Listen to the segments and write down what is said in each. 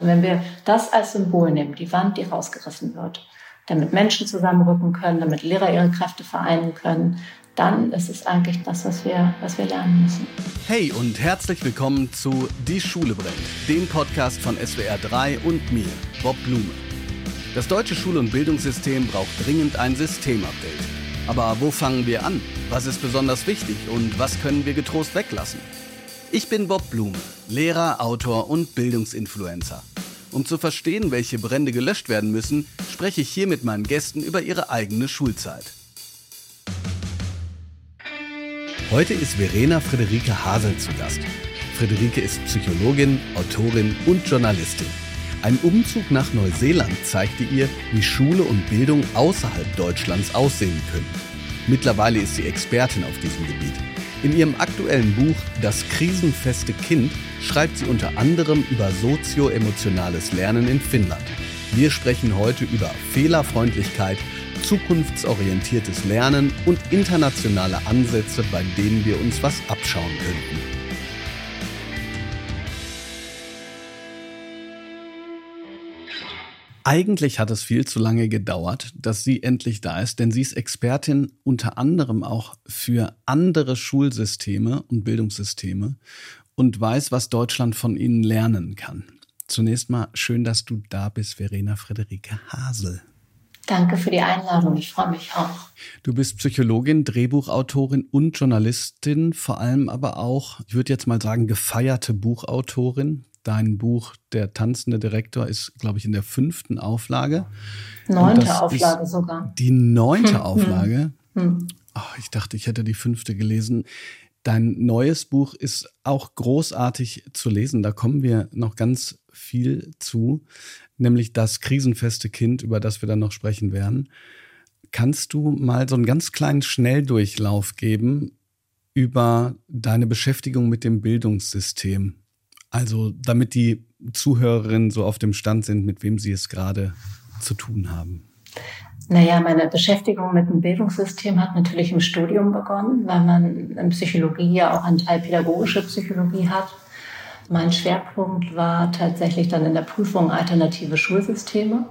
Und wenn wir das als Symbol nehmen, die Wand, die rausgerissen wird, damit Menschen zusammenrücken können, damit Lehrer ihre Kräfte vereinen können, dann ist es eigentlich das, was wir, was wir lernen müssen. Hey und herzlich willkommen zu Die Schule brennt, dem Podcast von SWR 3 und mir, Bob Blume. Das deutsche Schul- und Bildungssystem braucht dringend ein Systemupdate. Aber wo fangen wir an? Was ist besonders wichtig und was können wir getrost weglassen? Ich bin Bob Blume, Lehrer, Autor und Bildungsinfluencer. Um zu verstehen, welche Brände gelöscht werden müssen, spreche ich hier mit meinen Gästen über ihre eigene Schulzeit. Heute ist Verena Friederike Hasel zu Gast. Friederike ist Psychologin, Autorin und Journalistin. Ein Umzug nach Neuseeland zeigte ihr, wie Schule und Bildung außerhalb Deutschlands aussehen können. Mittlerweile ist sie Expertin auf diesem Gebiet. In ihrem aktuellen Buch Das krisenfeste Kind schreibt sie unter anderem über sozioemotionales Lernen in Finnland. Wir sprechen heute über Fehlerfreundlichkeit, zukunftsorientiertes Lernen und internationale Ansätze, bei denen wir uns was abschauen könnten. Eigentlich hat es viel zu lange gedauert, dass sie endlich da ist, denn sie ist Expertin unter anderem auch für andere Schulsysteme und Bildungssysteme und weiß, was Deutschland von ihnen lernen kann. Zunächst mal schön, dass du da bist, Verena Friederike Hasel. Danke für die Einladung. Ich freue mich auch. Du bist Psychologin, Drehbuchautorin und Journalistin, vor allem aber auch, ich würde jetzt mal sagen, gefeierte Buchautorin. Dein Buch Der tanzende Direktor ist, glaube ich, in der fünften Auflage. Neunte Auflage sogar. Die neunte hm. Auflage. Hm. Oh, ich dachte, ich hätte die fünfte gelesen. Dein neues Buch ist auch großartig zu lesen. Da kommen wir noch ganz viel zu, nämlich das krisenfeste Kind, über das wir dann noch sprechen werden. Kannst du mal so einen ganz kleinen Schnelldurchlauf geben über deine Beschäftigung mit dem Bildungssystem? Also, damit die Zuhörerinnen so auf dem Stand sind, mit wem sie es gerade zu tun haben. Naja, meine Beschäftigung mit dem Bildungssystem hat natürlich im Studium begonnen, weil man in Psychologie ja auch einen Teil pädagogische Psychologie hat. Mein Schwerpunkt war tatsächlich dann in der Prüfung alternative Schulsysteme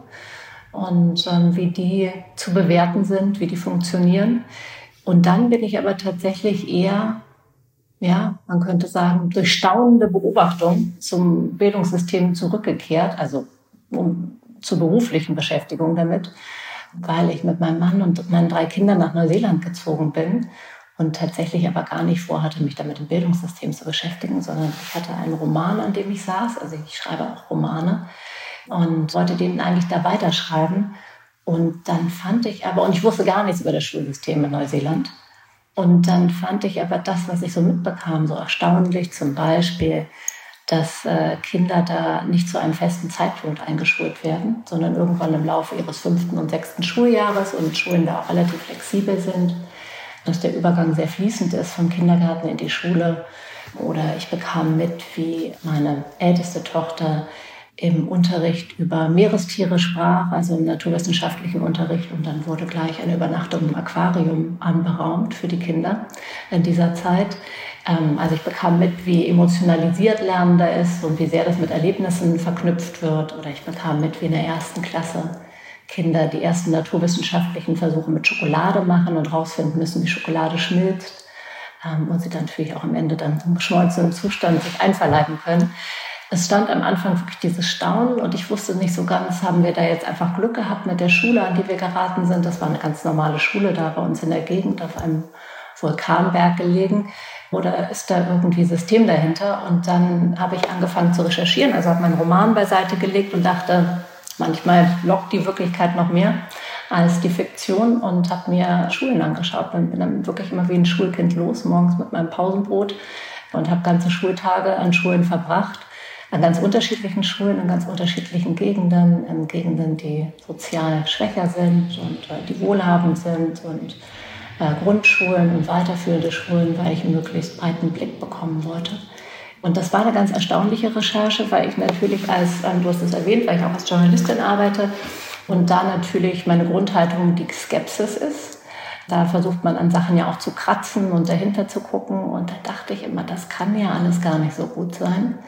und ähm, wie die zu bewerten sind, wie die funktionieren. Und dann bin ich aber tatsächlich eher ja, man könnte sagen, durch staunende Beobachtung zum Bildungssystem zurückgekehrt, also um, zur beruflichen Beschäftigung damit, weil ich mit meinem Mann und meinen drei Kindern nach Neuseeland gezogen bin und tatsächlich aber gar nicht vorhatte, mich damit im Bildungssystem zu beschäftigen, sondern ich hatte einen Roman, an dem ich saß, also ich schreibe auch Romane und wollte den eigentlich da weiterschreiben. Und dann fand ich aber, und ich wusste gar nichts über das Schulsystem in Neuseeland, und dann fand ich aber das, was ich so mitbekam, so erstaunlich. Zum Beispiel, dass äh, Kinder da nicht zu einem festen Zeitpunkt eingeschult werden, sondern irgendwann im Laufe ihres fünften und sechsten Schuljahres und Schulen da auch relativ flexibel sind, dass der Übergang sehr fließend ist vom Kindergarten in die Schule. Oder ich bekam mit, wie meine älteste Tochter im Unterricht über Meerestiere sprach, also im naturwissenschaftlichen Unterricht. Und dann wurde gleich eine Übernachtung im Aquarium anberaumt für die Kinder in dieser Zeit. Ähm, also ich bekam mit, wie emotionalisiert Lernender ist und wie sehr das mit Erlebnissen verknüpft wird. Oder ich bekam mit, wie in der ersten Klasse Kinder die ersten naturwissenschaftlichen Versuche mit Schokolade machen und herausfinden müssen, wie Schokolade schmilzt. Ähm, und sie dann natürlich auch am Ende dann im geschmolzenen Zustand sich einverleiben können es stand am Anfang wirklich dieses Staunen und ich wusste nicht so ganz, haben wir da jetzt einfach Glück gehabt mit der Schule, an die wir geraten sind. Das war eine ganz normale Schule da bei uns in der Gegend auf einem Vulkanberg gelegen. Oder ist da irgendwie System dahinter? Und dann habe ich angefangen zu recherchieren, also habe meinen Roman beiseite gelegt und dachte, manchmal lockt die Wirklichkeit noch mehr als die Fiktion und habe mir Schulen angeschaut. Und bin dann wirklich immer wie ein Schulkind los, morgens mit meinem Pausenbrot und habe ganze Schultage an Schulen verbracht an ganz unterschiedlichen Schulen, in ganz unterschiedlichen Gegenden, in Gegenden, die sozial schwächer sind und äh, die wohlhabend sind und äh, Grundschulen und weiterführende Schulen, weil ich einen möglichst breiten Blick bekommen wollte. Und das war eine ganz erstaunliche Recherche, weil ich natürlich als, ähm, du hast es erwähnt, weil ich auch als Journalistin arbeite und da natürlich meine Grundhaltung die Skepsis ist. Da versucht man an Sachen ja auch zu kratzen und dahinter zu gucken. Und da dachte ich immer, das kann ja alles gar nicht so gut sein.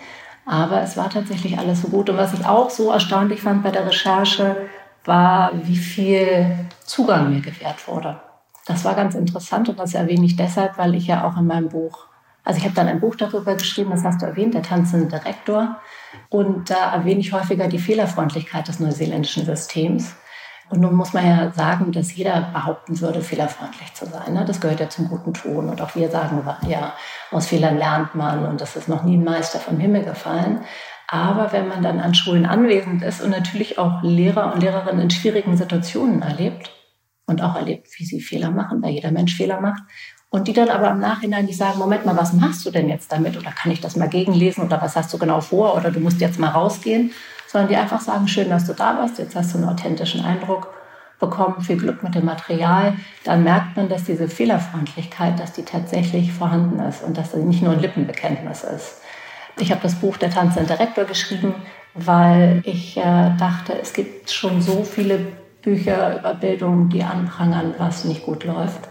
Aber es war tatsächlich alles so gut. Und was ich auch so erstaunlich fand bei der Recherche, war, wie viel Zugang mir gewährt wurde. Das war ganz interessant und das erwähne ich deshalb, weil ich ja auch in meinem Buch, also ich habe dann ein Buch darüber geschrieben, das hast du erwähnt, der tanzende Direktor. Und da erwähne ich häufiger die Fehlerfreundlichkeit des neuseeländischen Systems. Und nun muss man ja sagen, dass jeder behaupten würde, fehlerfreundlich zu sein. Ne? Das gehört ja zum guten Ton. Und auch wir sagen, ja, aus Fehlern lernt man und das ist noch nie ein Meister vom Himmel gefallen. Aber wenn man dann an Schulen anwesend ist und natürlich auch Lehrer und Lehrerinnen in schwierigen Situationen erlebt und auch erlebt, wie sie Fehler machen, weil jeder Mensch Fehler macht, und die dann aber im Nachhinein nicht sagen, Moment mal, was machst du denn jetzt damit? Oder kann ich das mal gegenlesen? Oder was hast du genau vor? Oder du musst jetzt mal rausgehen sondern die einfach sagen, schön, dass du da warst, jetzt hast du einen authentischen Eindruck bekommen, viel Glück mit dem Material, dann merkt man, dass diese Fehlerfreundlichkeit, dass die tatsächlich vorhanden ist und dass sie nicht nur ein Lippenbekenntnis ist. Ich habe das Buch Der tanzende Direktor geschrieben, weil ich äh, dachte, es gibt schon so viele Bücher über Bildung, die anprangern, was nicht gut läuft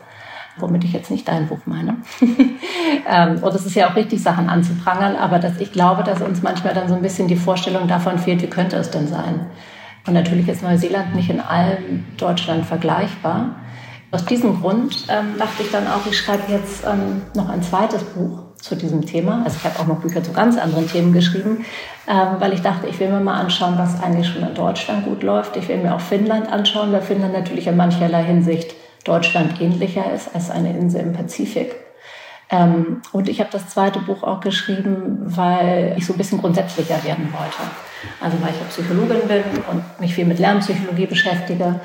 womit ich jetzt nicht dein Buch meine. ähm, und es ist ja auch richtig, Sachen anzuprangern, aber dass ich glaube, dass uns manchmal dann so ein bisschen die Vorstellung davon fehlt, wie könnte es denn sein? Und natürlich ist Neuseeland nicht in allem Deutschland vergleichbar. Aus diesem Grund ähm, dachte ich dann auch, ich schreibe jetzt ähm, noch ein zweites Buch zu diesem Thema. Also ich habe auch noch Bücher zu ganz anderen Themen geschrieben, ähm, weil ich dachte, ich will mir mal anschauen, was eigentlich schon in Deutschland gut läuft. Ich will mir auch Finnland anschauen, weil Finnland natürlich in mancherlei Hinsicht Deutschland ähnlicher ist als eine Insel im Pazifik. Ähm, und ich habe das zweite Buch auch geschrieben, weil ich so ein bisschen grundsätzlicher werden wollte. Also weil ich auch Psychologin bin und mich viel mit Lernpsychologie beschäftige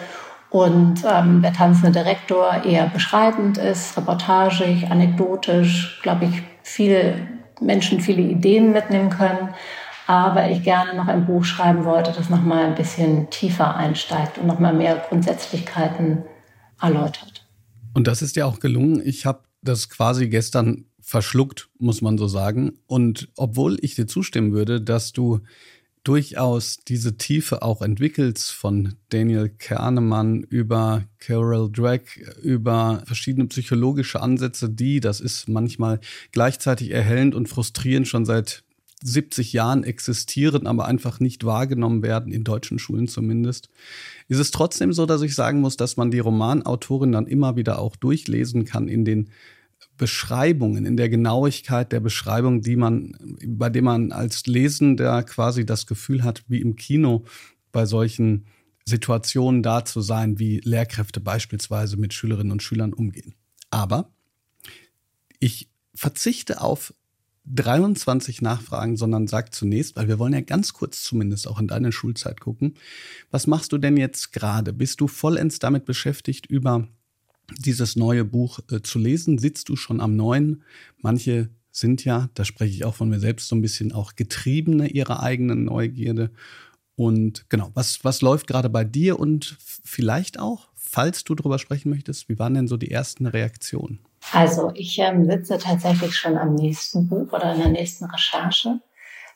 und ähm, der tanzende Direktor eher beschreibend ist, reportagig, anekdotisch, glaube ich, viele Menschen viele Ideen mitnehmen können. Aber ich gerne noch ein Buch schreiben wollte, das nochmal ein bisschen tiefer einsteigt und nochmal mehr Grundsätzlichkeiten erläutert. Und das ist ja auch gelungen. Ich habe das quasi gestern verschluckt, muss man so sagen. Und obwohl ich dir zustimmen würde, dass du durchaus diese Tiefe auch entwickelst von Daniel Kahnemann über Carol Drake, über verschiedene psychologische Ansätze, die, das ist manchmal gleichzeitig erhellend und frustrierend, schon seit 70 Jahren existieren, aber einfach nicht wahrgenommen werden, in deutschen Schulen zumindest. Ist es trotzdem so, dass ich sagen muss, dass man die Romanautorin dann immer wieder auch durchlesen kann in den Beschreibungen, in der Genauigkeit der Beschreibung, die man, bei dem man als Lesender quasi das Gefühl hat, wie im Kino bei solchen Situationen da zu sein, wie Lehrkräfte beispielsweise mit Schülerinnen und Schülern umgehen. Aber ich verzichte auf 23 Nachfragen, sondern sag zunächst, weil wir wollen ja ganz kurz zumindest auch in deine Schulzeit gucken. Was machst du denn jetzt gerade? Bist du vollends damit beschäftigt, über dieses neue Buch äh, zu lesen? Sitzt du schon am neuen? Manche sind ja, da spreche ich auch von mir selbst so ein bisschen auch Getriebene ihrer eigenen Neugierde. Und genau, was, was läuft gerade bei dir und vielleicht auch, falls du darüber sprechen möchtest, wie waren denn so die ersten Reaktionen? Also ich ähm, sitze tatsächlich schon am nächsten Buch oder in der nächsten Recherche.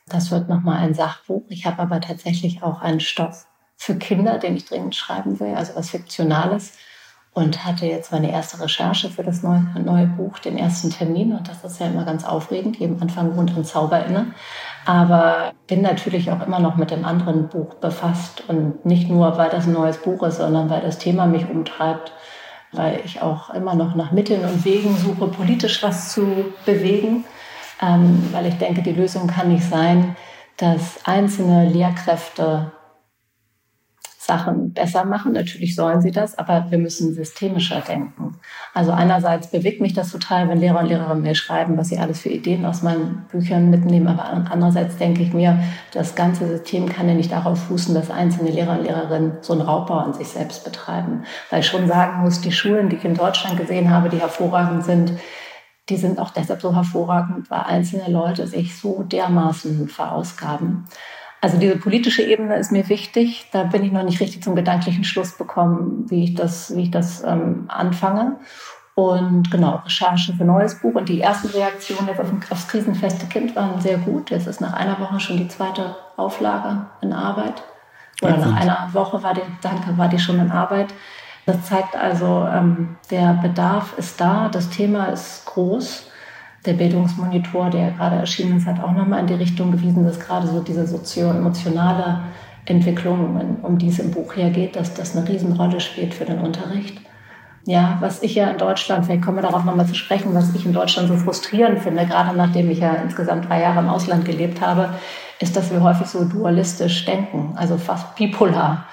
Das wird nochmal ein Sachbuch. Ich habe aber tatsächlich auch einen Stoff für Kinder, den ich dringend schreiben will, also was Fiktionales. Und hatte jetzt meine erste Recherche für das neue, neue Buch, den ersten Termin. Und das ist ja immer ganz aufregend. Jedem Anfang wohnt ein Zauber inne. Aber bin natürlich auch immer noch mit dem anderen Buch befasst. Und nicht nur, weil das ein neues Buch ist, sondern weil das Thema mich umtreibt weil ich auch immer noch nach Mitteln und Wegen suche, politisch was zu bewegen, ähm, weil ich denke, die Lösung kann nicht sein, dass einzelne Lehrkräfte Sachen besser machen. Natürlich sollen sie das, aber wir müssen systemischer denken. Also einerseits bewegt mich das total, wenn Lehrer und Lehrerinnen mir schreiben, was sie alles für Ideen aus meinen Büchern mitnehmen. Aber andererseits denke ich mir, das ganze System kann ja nicht darauf fußen, dass einzelne Lehrer und Lehrerinnen so einen Raubbau an sich selbst betreiben. Weil ich schon sagen muss, die Schulen, die ich in Deutschland gesehen habe, die hervorragend sind, die sind auch deshalb so hervorragend, weil einzelne Leute sich so dermaßen verausgaben. Also diese politische Ebene ist mir wichtig. Da bin ich noch nicht richtig zum gedanklichen Schluss bekommen, wie ich das, wie ich das ähm, anfange. Und genau, Recherche für neues Buch. Und die ersten Reaktionen jetzt auf aufs krisenfeste Kind waren sehr gut. Jetzt ist nach einer Woche schon die zweite Auflage in Arbeit. Oder nach einer Woche war die, danke, war die schon in Arbeit. Das zeigt also, ähm, der Bedarf ist da, das Thema ist groß. Der Bildungsmonitor, der gerade erschienen ist, hat auch nochmal in die Richtung gewiesen, dass gerade so diese sozio-emotionale Entwicklung, um die es im Buch hier geht, dass das eine Riesenrolle spielt für den Unterricht. Ja, was ich ja in Deutschland, vielleicht kommen wir darauf nochmal zu sprechen, was ich in Deutschland so frustrierend finde, gerade nachdem ich ja insgesamt drei Jahre im Ausland gelebt habe, ist, dass wir häufig so dualistisch denken, also fast bipolar.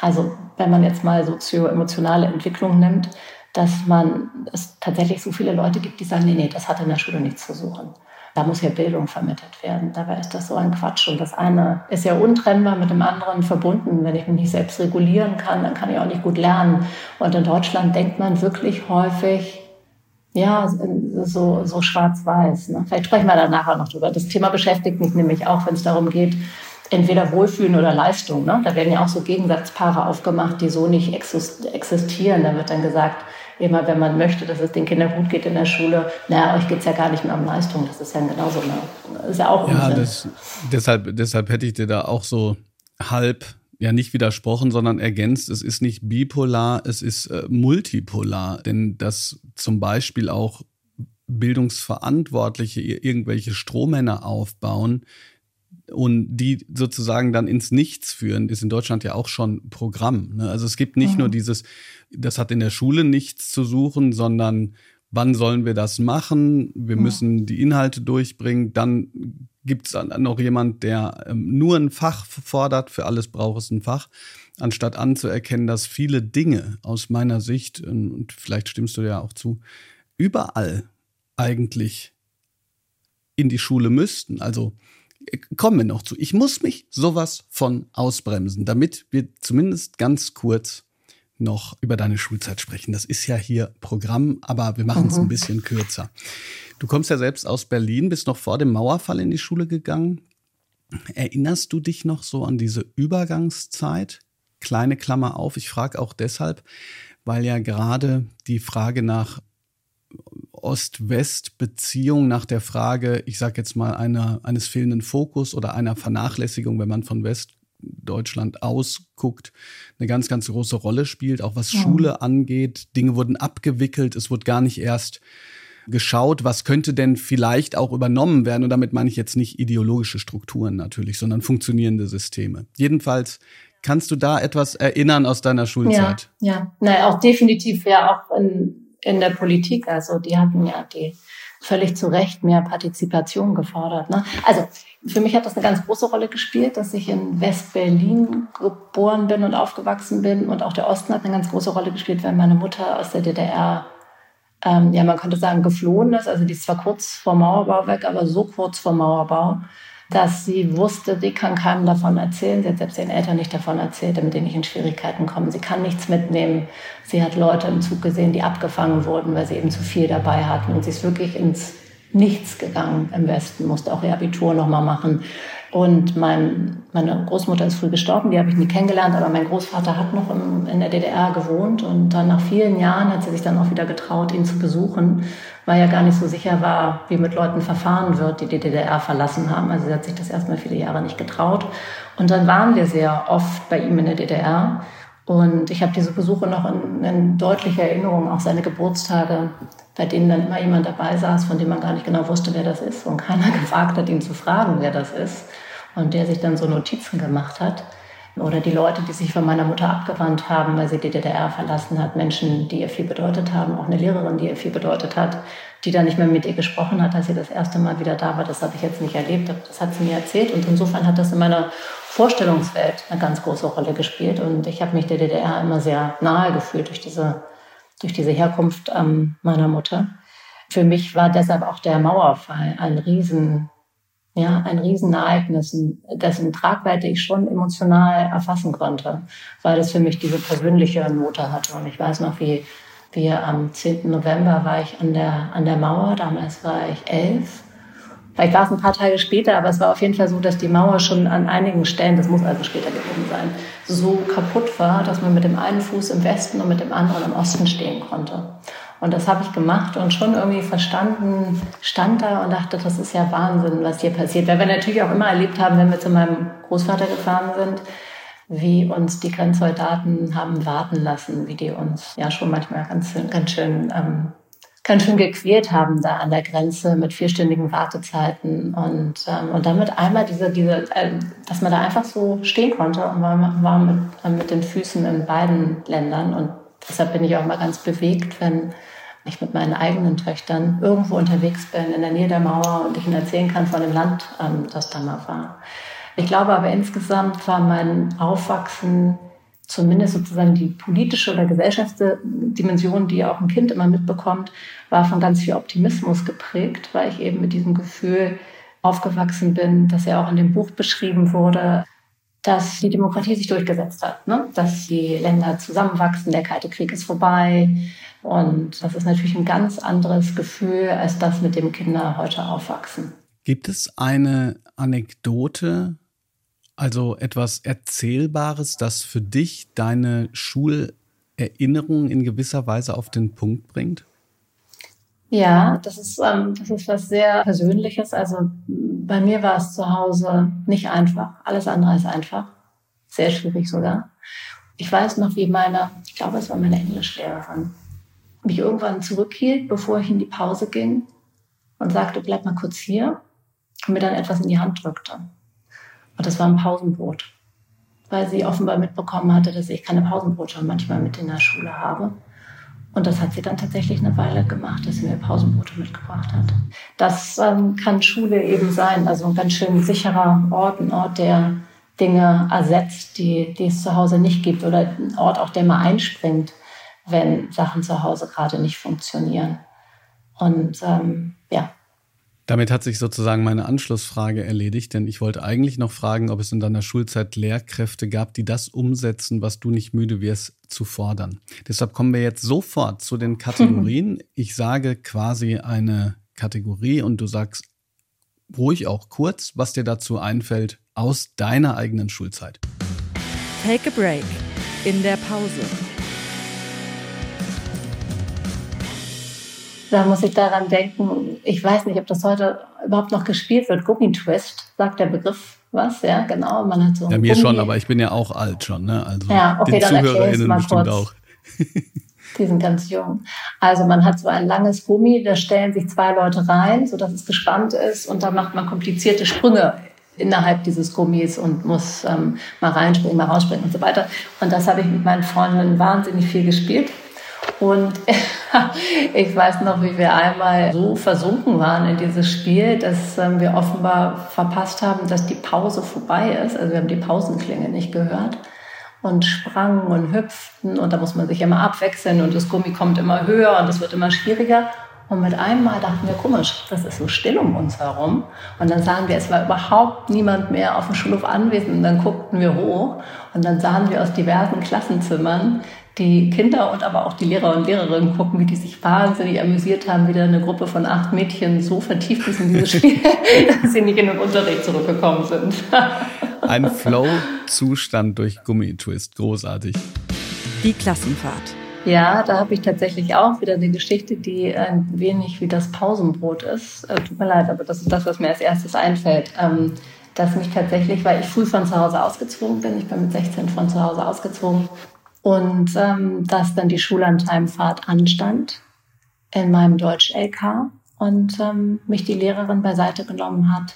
Also wenn man jetzt mal sozio-emotionale Entwicklung nimmt, dass man es tatsächlich so viele Leute gibt, die sagen, nee, nee, das hat in der Schule nichts zu suchen. Da muss ja Bildung vermittelt werden. Dabei ist das so ein Quatsch. Und das eine ist ja untrennbar mit dem anderen verbunden. Wenn ich mich nicht selbst regulieren kann, dann kann ich auch nicht gut lernen. Und in Deutschland denkt man wirklich häufig, ja, so, so schwarz-weiß. Ne? Vielleicht sprechen wir da nachher noch drüber. Das Thema beschäftigt mich nämlich auch, wenn es darum geht, entweder Wohlfühlen oder Leistung. Ne? Da werden ja auch so Gegensatzpaare aufgemacht, die so nicht existieren. Da wird dann gesagt, immer wenn man möchte, dass es den Kindern gut geht in der Schule, naja, euch geht es ja gar nicht mehr um Leistung. Das ist ja genauso, eine, ist ja auch Ja, das, deshalb, deshalb hätte ich dir da auch so halb ja nicht widersprochen, sondern ergänzt, es ist nicht bipolar, es ist äh, multipolar. Denn dass zum Beispiel auch Bildungsverantwortliche irgendwelche Strohmänner aufbauen, und die sozusagen dann ins Nichts führen, ist in Deutschland ja auch schon Programm. Ne? Also es gibt nicht mhm. nur dieses, das hat in der Schule nichts zu suchen, sondern wann sollen wir das machen? Wir mhm. müssen die Inhalte durchbringen. Dann gibt es noch jemand, der ähm, nur ein Fach fordert. Für alles braucht es ein Fach. Anstatt anzuerkennen, dass viele Dinge aus meiner Sicht, ähm, und vielleicht stimmst du ja auch zu, überall eigentlich in die Schule müssten. Also kommen wir noch zu. Ich muss mich sowas von ausbremsen, damit wir zumindest ganz kurz noch über deine Schulzeit sprechen. Das ist ja hier Programm, aber wir machen es mhm. ein bisschen kürzer. Du kommst ja selbst aus Berlin, bist noch vor dem Mauerfall in die Schule gegangen. Erinnerst du dich noch so an diese Übergangszeit? Kleine Klammer auf, ich frage auch deshalb, weil ja gerade die Frage nach Ost-West-Beziehung nach der Frage, ich sage jetzt mal, einer, eines fehlenden Fokus oder einer Vernachlässigung, wenn man von Westdeutschland ausguckt, eine ganz, ganz große Rolle spielt, auch was ja. Schule angeht. Dinge wurden abgewickelt, es wurde gar nicht erst geschaut, was könnte denn vielleicht auch übernommen werden. Und damit meine ich jetzt nicht ideologische Strukturen natürlich, sondern funktionierende Systeme. Jedenfalls Kannst du da etwas erinnern aus deiner Schulzeit? Ja, ja. Na, auch definitiv ja auch in, in der Politik. Also die hatten ja die völlig zu Recht mehr Partizipation gefordert. Ne? Also für mich hat das eine ganz große Rolle gespielt, dass ich in West-Berlin geboren bin und aufgewachsen bin. Und auch der Osten hat eine ganz große Rolle gespielt, weil meine Mutter aus der DDR, ähm, ja, man könnte sagen, geflohen ist. Also die ist zwar kurz vor Mauerbau weg, aber so kurz vor Mauerbau, dass sie wusste, sie kann keinem davon erzählen. Sie hat selbst ihren Eltern nicht davon erzählt, damit die nicht in Schwierigkeiten kommen. Sie kann nichts mitnehmen. Sie hat Leute im Zug gesehen, die abgefangen wurden, weil sie eben zu viel dabei hatten. Und sie ist wirklich ins Nichts gegangen im Westen, musste auch ihr Abitur nochmal machen. Und mein, meine Großmutter ist früh gestorben, die habe ich nie kennengelernt, aber mein Großvater hat noch im, in der DDR gewohnt und dann nach vielen Jahren hat sie sich dann auch wieder getraut, ihn zu besuchen, weil er gar nicht so sicher war, wie mit Leuten verfahren wird, die die DDR verlassen haben. Also sie hat sich das erstmal viele Jahre nicht getraut. Und dann waren wir sehr oft bei ihm in der DDR. Und ich habe diese Besuche noch in, in deutlicher Erinnerung, auch seine Geburtstage, bei denen dann immer jemand dabei saß, von dem man gar nicht genau wusste, wer das ist und keiner gewagt hat, ihn zu fragen, wer das ist und der sich dann so Notizen gemacht hat. Oder die Leute, die sich von meiner Mutter abgewandt haben, weil sie die DDR verlassen hat, Menschen, die ihr viel bedeutet haben, auch eine Lehrerin, die ihr viel bedeutet hat, die dann nicht mehr mit ihr gesprochen hat, als sie das erste Mal wieder da war. Das habe ich jetzt nicht erlebt, das hat sie mir erzählt. Und insofern hat das in meiner Vorstellungswelt eine ganz große Rolle gespielt. Und ich habe mich der DDR immer sehr nahe gefühlt durch diese, durch diese Herkunft ähm, meiner Mutter. Für mich war deshalb auch der Mauerfall ein riesen ja, ein Riesenereignis, dessen Tragweite ich schon emotional erfassen konnte, weil es für mich diese persönliche Note hatte. Und ich weiß noch, wie wir am 10. November war ich an der, an der Mauer, damals war ich elf. Vielleicht war es ein paar Tage später, aber es war auf jeden Fall so, dass die Mauer schon an einigen Stellen, das muss also später gewesen sein, so kaputt war, dass man mit dem einen Fuß im Westen und mit dem anderen im Osten stehen konnte. Und das habe ich gemacht und schon irgendwie verstanden, stand da und dachte, das ist ja Wahnsinn, was hier passiert. Weil wir natürlich auch immer erlebt haben, wenn wir zu meinem Großvater gefahren sind, wie uns die Grenzsoldaten haben warten lassen, wie die uns ja schon manchmal ganz, ganz schön ähm, ganz schön gequält haben da an der Grenze mit vierstündigen Wartezeiten und, ähm, und damit einmal diese, diese äh, dass man da einfach so stehen konnte und war, war mit, äh, mit den Füßen in beiden Ländern und deshalb bin ich auch mal ganz bewegt, wenn ich mit meinen eigenen Töchtern irgendwo unterwegs bin, in der Nähe der Mauer und ich ihnen erzählen kann von dem Land, ähm, das da mal war. Ich glaube aber insgesamt war mein Aufwachsen zumindest sozusagen die politische oder Gesellschaftsdimension, die auch ein Kind immer mitbekommt, war von ganz viel Optimismus geprägt, weil ich eben mit diesem Gefühl aufgewachsen bin, das ja auch in dem Buch beschrieben wurde, dass die Demokratie sich durchgesetzt hat, ne? dass die Länder zusammenwachsen, der Kalte Krieg ist vorbei. Und das ist natürlich ein ganz anderes Gefühl als das, mit dem Kinder heute aufwachsen. Gibt es eine Anekdote, also etwas Erzählbares, das für dich deine Schulerinnerung in gewisser Weise auf den Punkt bringt? Ja, das ist, ähm, das ist was sehr Persönliches. Also bei mir war es zu Hause nicht einfach. Alles andere ist einfach. Sehr schwierig sogar. Ich weiß noch, wie meine, ich glaube, es war meine Englischlehrerin, mich irgendwann zurückhielt, bevor ich in die Pause ging und sagte, bleib mal kurz hier und mir dann etwas in die Hand drückte. Und das war ein Pausenbrot, weil sie offenbar mitbekommen hatte, dass ich keine Pausenbrote manchmal mit in der Schule habe. Und das hat sie dann tatsächlich eine Weile gemacht, dass sie mir Pausenbrote mitgebracht hat. Das ähm, kann Schule eben sein, also ein ganz schön sicherer Ort, ein Ort, der Dinge ersetzt, die, die es zu Hause nicht gibt oder ein Ort auch, der mal einspringt, wenn Sachen zu Hause gerade nicht funktionieren. Und ähm, ja, damit hat sich sozusagen meine Anschlussfrage erledigt, denn ich wollte eigentlich noch fragen, ob es in deiner Schulzeit Lehrkräfte gab, die das umsetzen, was du nicht müde wirst zu fordern. Deshalb kommen wir jetzt sofort zu den Kategorien. Ich sage quasi eine Kategorie und du sagst ruhig auch kurz, was dir dazu einfällt aus deiner eigenen Schulzeit. Take a break in der Pause. Da muss ich daran denken, ich weiß nicht, ob das heute überhaupt noch gespielt wird. Gummitwist, sagt der Begriff was, ja, genau. Man hat so ja, mir Gummi. schon, aber ich bin ja auch alt schon, ne? Also ja, okay, den ZuhörerInnen bestimmt kurz. auch. Die sind ganz jung. Also man hat so ein langes Gummi, da stellen sich zwei Leute rein, sodass es gespannt ist und dann macht man komplizierte Sprünge innerhalb dieses Gummis und muss ähm, mal reinspringen, mal rausspringen und so weiter. Und das habe ich mit meinen Freunden wahnsinnig viel gespielt. Und ich weiß noch, wie wir einmal so versunken waren in dieses Spiel, dass ähm, wir offenbar verpasst haben, dass die Pause vorbei ist. Also wir haben die Pausenklinge nicht gehört und sprangen und hüpften und da muss man sich immer abwechseln und das Gummi kommt immer höher und es wird immer schwieriger. Und mit einem Mal dachten wir, komisch, das ist so still um uns herum. Und dann sahen wir, es war überhaupt niemand mehr auf dem Schulhof anwesend. Und dann guckten wir hoch und dann sahen wir aus diversen Klassenzimmern die Kinder und aber auch die Lehrer und Lehrerinnen gucken, wie die sich wahnsinnig amüsiert haben, wieder eine Gruppe von acht Mädchen so vertieft ist in dieses Spiel, dass sie nicht in den Unterricht zurückgekommen sind. Ein Flow-Zustand durch Gummitwist, großartig. Die Klassenfahrt. Ja, da habe ich tatsächlich auch wieder eine Geschichte, die ein wenig wie das Pausenbrot ist. Äh, tut mir leid, aber das ist das, was mir als erstes einfällt. Ähm, dass mich tatsächlich, weil ich früh von zu Hause ausgezogen bin, ich bin mit 16 von zu Hause ausgezogen, und ähm, dass dann die Schullandheimfahrt anstand in meinem Deutsch-LK und ähm, mich die Lehrerin beiseite genommen hat.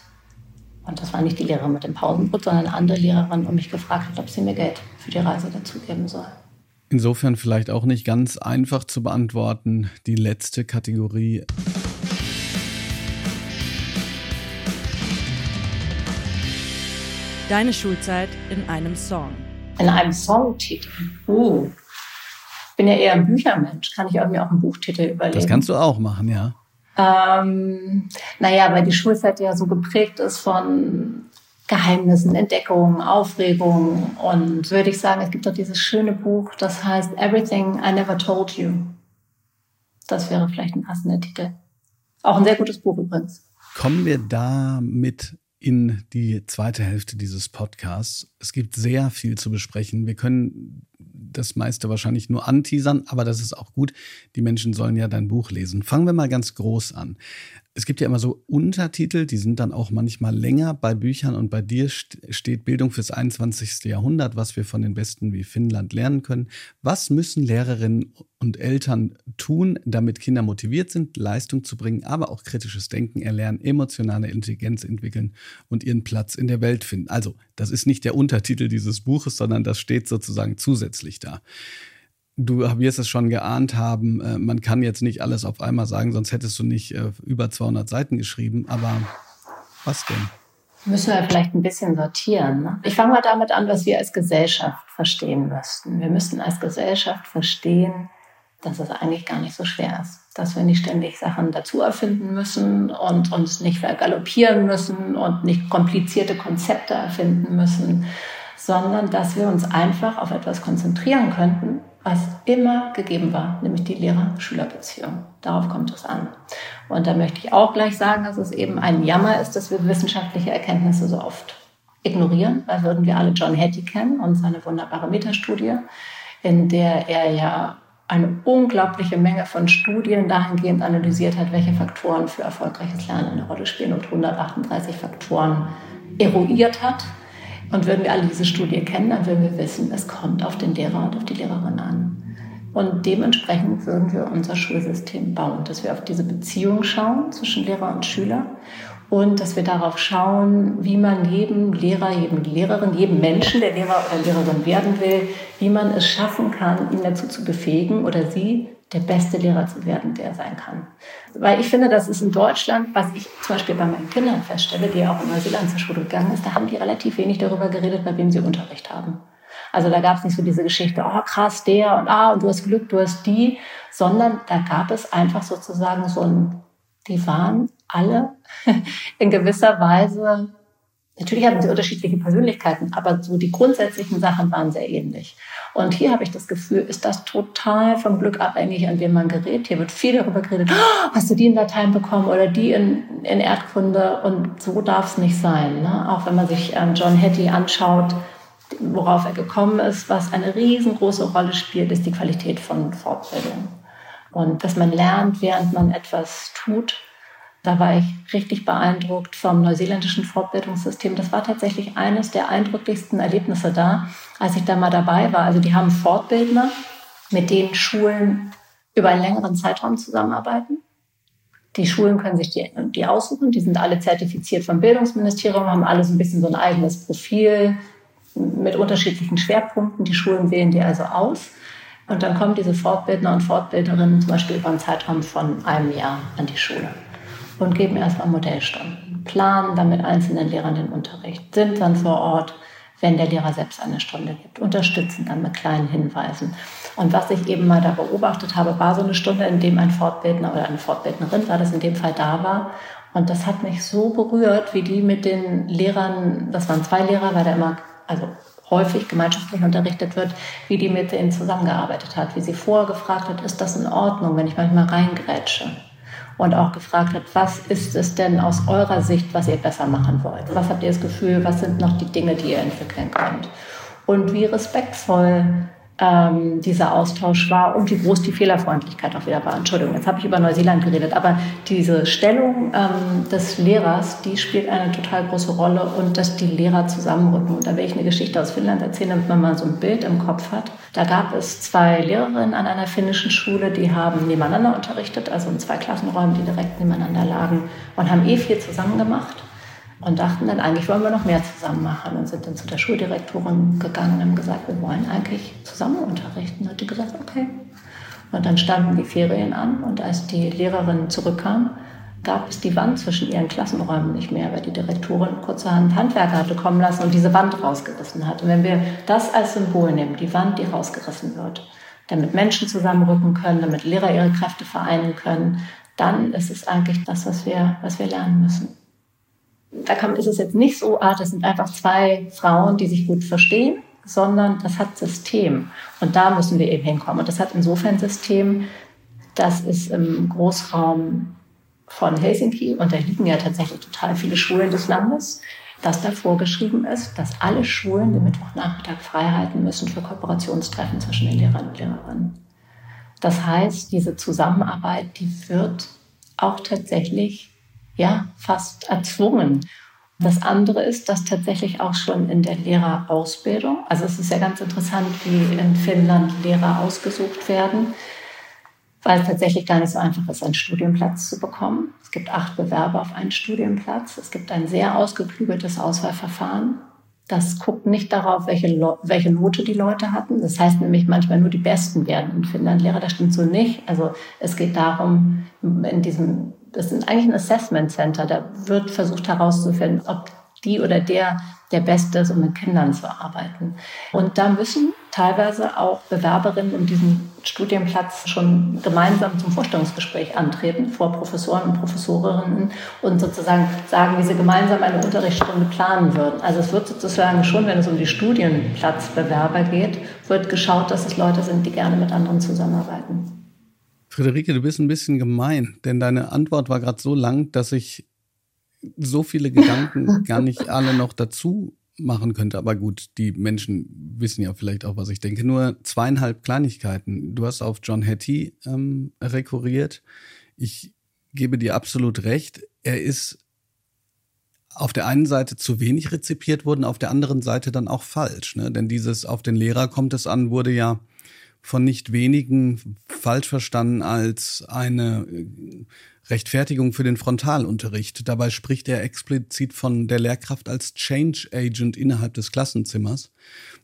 Und das war nicht die Lehrerin mit dem Pausenbrot, sondern eine andere Lehrerin und mich gefragt hat, ob sie mir Geld für die Reise dazugeben soll. Insofern vielleicht auch nicht ganz einfach zu beantworten. Die letzte Kategorie. Deine Schulzeit in einem Song in einem Songtitel. Uh. Ich bin ja eher ein Büchermensch. Kann ich mir auch einen Buchtitel überlegen? Das kannst du auch machen, ja. Ähm, naja, weil die Schulzeit ja so geprägt ist von Geheimnissen, Entdeckungen, Aufregungen. Und würde ich sagen, es gibt doch dieses schöne Buch, das heißt Everything I Never Told You. Das wäre vielleicht ein passender Titel. Auch ein sehr gutes Buch übrigens. Kommen wir da mit in die zweite Hälfte dieses Podcasts. Es gibt sehr viel zu besprechen. Wir können das meiste wahrscheinlich nur anteasern, aber das ist auch gut. Die Menschen sollen ja dein Buch lesen. Fangen wir mal ganz groß an. Es gibt ja immer so Untertitel, die sind dann auch manchmal länger bei Büchern und bei dir steht Bildung fürs 21. Jahrhundert, was wir von den Besten wie Finnland lernen können. Was müssen Lehrerinnen und Eltern tun, damit Kinder motiviert sind, Leistung zu bringen, aber auch kritisches Denken erlernen, emotionale Intelligenz entwickeln und ihren Platz in der Welt finden? Also, das ist nicht der Untertitel dieses Buches, sondern das steht sozusagen zusätzlich da du wirst es schon geahnt haben, äh, man kann jetzt nicht alles auf einmal sagen, sonst hättest du nicht äh, über 200 Seiten geschrieben. Aber was denn? Müssen wir vielleicht ein bisschen sortieren. Ne? Ich fange mal damit an, was wir als Gesellschaft verstehen müssten. Wir müssten als Gesellschaft verstehen, dass es eigentlich gar nicht so schwer ist. Dass wir nicht ständig Sachen dazu erfinden müssen und uns nicht vergaloppieren müssen und nicht komplizierte Konzepte erfinden müssen, sondern dass wir uns einfach auf etwas konzentrieren könnten, was immer gegeben war, nämlich die Lehrer-Schüler-Beziehung. Darauf kommt es an. Und da möchte ich auch gleich sagen, dass es eben ein Jammer ist, dass wir wissenschaftliche Erkenntnisse so oft ignorieren, weil würden wir alle John Hattie kennen und seine wunderbare Metastudie, in der er ja eine unglaubliche Menge von Studien dahingehend analysiert hat, welche Faktoren für erfolgreiches Lernen eine Rolle spielen und 138 Faktoren eruiert hat und würden wir alle diese Studie kennen, dann würden wir wissen, es kommt auf den Lehrer und auf die Lehrerin an. Und dementsprechend würden wir unser Schulsystem bauen, dass wir auf diese Beziehung schauen zwischen Lehrer und Schüler und dass wir darauf schauen, wie man jedem Lehrer, jedem Lehrerin, jedem Menschen, der Lehrer oder Lehrerin werden will, wie man es schaffen kann, ihn dazu zu befähigen oder sie der beste Lehrer zu werden, der er sein kann. Weil ich finde, das ist in Deutschland, was ich zum Beispiel bei meinen Kindern feststelle, die ja auch in Neuseeland zur Schule gegangen ist, da haben die relativ wenig darüber geredet, bei wem sie Unterricht haben. Also da gab es nicht so diese Geschichte, oh krass, der und ah, und du hast Glück, du hast die, sondern da gab es einfach sozusagen so ein, die waren alle in gewisser Weise Natürlich hatten sie unterschiedliche Persönlichkeiten, aber so die grundsätzlichen Sachen waren sehr ähnlich. Und hier habe ich das Gefühl, ist das total vom Glück abhängig, an wen man gerät. Hier wird viel darüber geredet, oh, hast du die in Dateien bekommen oder die in, in Erdkunde? Und so darf es nicht sein. Ne? Auch wenn man sich ähm, John Hattie anschaut, worauf er gekommen ist, was eine riesengroße Rolle spielt, ist die Qualität von Fortbildung. Und dass man lernt, während man etwas tut da war ich richtig beeindruckt vom neuseeländischen Fortbildungssystem. Das war tatsächlich eines der eindrücklichsten Erlebnisse da, als ich da mal dabei war. Also die haben Fortbildner, mit denen Schulen über einen längeren Zeitraum zusammenarbeiten. Die Schulen können sich die, die aussuchen. Die sind alle zertifiziert vom Bildungsministerium, haben alle so ein bisschen so ein eigenes Profil mit unterschiedlichen Schwerpunkten. Die Schulen wählen die also aus. Und dann kommen diese Fortbildner und Fortbilderinnen zum Beispiel über einen Zeitraum von einem Jahr an die Schule und geben erstmal Modellstunden, planen dann mit einzelnen Lehrern den Unterricht, sind dann vor Ort, wenn der Lehrer selbst eine Stunde gibt, unterstützen dann mit kleinen Hinweisen. Und was ich eben mal da beobachtet habe, war so eine Stunde, in dem ein Fortbildner oder eine Fortbildnerin war, das in dem Fall da war. Und das hat mich so berührt, wie die mit den Lehrern, das waren zwei Lehrer, weil da immer, also häufig gemeinschaftlich unterrichtet wird, wie die mit denen zusammengearbeitet hat, wie sie vorher gefragt hat, ist das in Ordnung, wenn ich manchmal reingrätsche? Und auch gefragt hat, was ist es denn aus eurer Sicht, was ihr besser machen wollt? Was habt ihr das Gefühl, was sind noch die Dinge, die ihr entwickeln könnt? Und wie respektvoll ähm, dieser Austausch war und wie groß die Fehlerfreundlichkeit auch wieder war. Entschuldigung, jetzt habe ich über Neuseeland geredet, aber diese Stellung ähm, des Lehrers, die spielt eine total große Rolle und dass die Lehrer zusammenrücken. Und da will ich eine Geschichte aus Finnland erzählen, damit man mal so ein Bild im Kopf hat. Da gab es zwei Lehrerinnen an einer finnischen Schule, die haben nebeneinander unterrichtet, also in zwei Klassenräumen, die direkt nebeneinander lagen und haben eh viel zusammen gemacht und dachten dann, eigentlich wollen wir noch mehr zusammen machen und sind dann zu der Schuldirektorin gegangen und haben gesagt, wir wollen eigentlich zusammen unterrichten. Und die gesagt, okay. Und dann standen die Ferien an und als die Lehrerin zurückkam, gab es die Wand zwischen ihren Klassenräumen nicht mehr, weil die Direktorin kurzerhand Handwerker hatte kommen lassen und diese Wand rausgerissen hat. Und wenn wir das als Symbol nehmen, die Wand, die rausgerissen wird, damit Menschen zusammenrücken können, damit Lehrer ihre Kräfte vereinen können, dann ist es eigentlich das, was wir, was wir lernen müssen da kann, ist es jetzt nicht so, ah, das sind einfach zwei Frauen, die sich gut verstehen, sondern das hat System. Und da müssen wir eben hinkommen. Und das hat insofern System, dass es im Großraum von Helsinki, und da liegen ja tatsächlich total viele Schulen des Landes, dass da vorgeschrieben ist, dass alle Schulen den Mittwochnachmittag frei halten müssen für Kooperationstreffen zwischen den Lehrern und Lehrerinnen. Das heißt, diese Zusammenarbeit, die wird auch tatsächlich ja, fast erzwungen. Das andere ist, dass tatsächlich auch schon in der Lehrerausbildung, also es ist ja ganz interessant, wie in Finnland Lehrer ausgesucht werden, weil es tatsächlich gar nicht so einfach ist, einen Studienplatz zu bekommen. Es gibt acht Bewerber auf einen Studienplatz. Es gibt ein sehr ausgeklügeltes Auswahlverfahren. Das guckt nicht darauf, welche, welche Note die Leute hatten. Das heißt nämlich manchmal nur die Besten werden in Finnland Lehrer. Das stimmt so nicht. Also es geht darum, in diesem, das ist eigentlich ein Assessment Center. Da wird versucht herauszufinden, ob die oder der der Beste ist, um mit Kindern zu arbeiten. Und da müssen teilweise auch Bewerberinnen um diesen Studienplatz schon gemeinsam zum Vorstellungsgespräch antreten vor Professoren und Professorinnen und sozusagen sagen, wie sie gemeinsam eine Unterrichtsstunde planen würden. Also es wird sozusagen schon, wenn es um die Studienplatzbewerber geht, wird geschaut, dass es Leute sind, die gerne mit anderen zusammenarbeiten. Friederike, du bist ein bisschen gemein, denn deine Antwort war gerade so lang, dass ich so viele Gedanken gar nicht alle noch dazu machen könnte. Aber gut, die Menschen wissen ja vielleicht auch, was ich denke. Nur zweieinhalb Kleinigkeiten. Du hast auf John Hattie ähm, rekurriert. Ich gebe dir absolut recht. Er ist auf der einen Seite zu wenig rezipiert worden, auf der anderen Seite dann auch falsch. Ne? Denn dieses auf den Lehrer kommt es an, wurde ja von nicht wenigen falsch verstanden als eine Rechtfertigung für den Frontalunterricht. Dabei spricht er explizit von der Lehrkraft als Change Agent innerhalb des Klassenzimmers.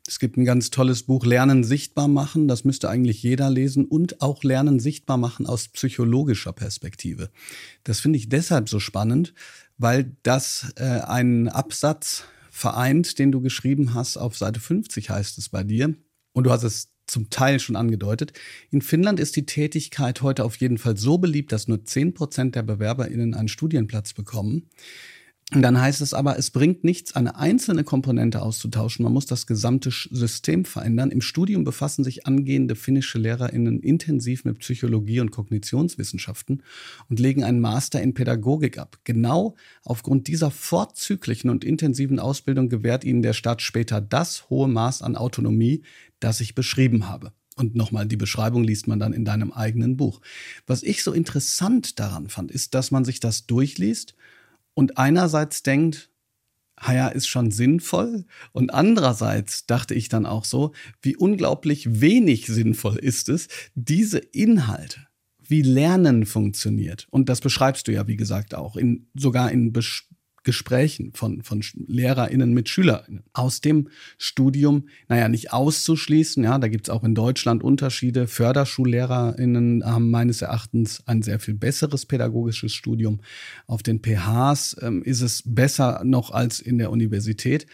Es gibt ein ganz tolles Buch Lernen sichtbar machen, das müsste eigentlich jeder lesen und auch Lernen sichtbar machen aus psychologischer Perspektive. Das finde ich deshalb so spannend, weil das äh, einen Absatz vereint, den du geschrieben hast, auf Seite 50 heißt es bei dir. Und du hast es zum Teil schon angedeutet. In Finnland ist die Tätigkeit heute auf jeden Fall so beliebt, dass nur 10 Prozent der BewerberInnen einen Studienplatz bekommen. Und dann heißt es aber, es bringt nichts, eine einzelne Komponente auszutauschen. Man muss das gesamte System verändern. Im Studium befassen sich angehende finnische LehrerInnen intensiv mit Psychologie und Kognitionswissenschaften und legen einen Master in Pädagogik ab. Genau aufgrund dieser vorzüglichen und intensiven Ausbildung gewährt ihnen der Staat später das hohe Maß an Autonomie, das ich beschrieben habe. Und nochmal, die Beschreibung liest man dann in deinem eigenen Buch. Was ich so interessant daran fand, ist, dass man sich das durchliest und einerseits denkt, ja, ist schon sinnvoll. Und andererseits dachte ich dann auch so, wie unglaublich wenig sinnvoll ist es, diese Inhalte, wie Lernen funktioniert. Und das beschreibst du ja, wie gesagt, auch in, sogar in Bes Gesprächen von, von LehrerInnen mit SchülerInnen aus dem Studium, naja, nicht auszuschließen. Ja, da gibt's auch in Deutschland Unterschiede. FörderschullehrerInnen haben meines Erachtens ein sehr viel besseres pädagogisches Studium. Auf den PHs ähm, ist es besser noch als in der Universität.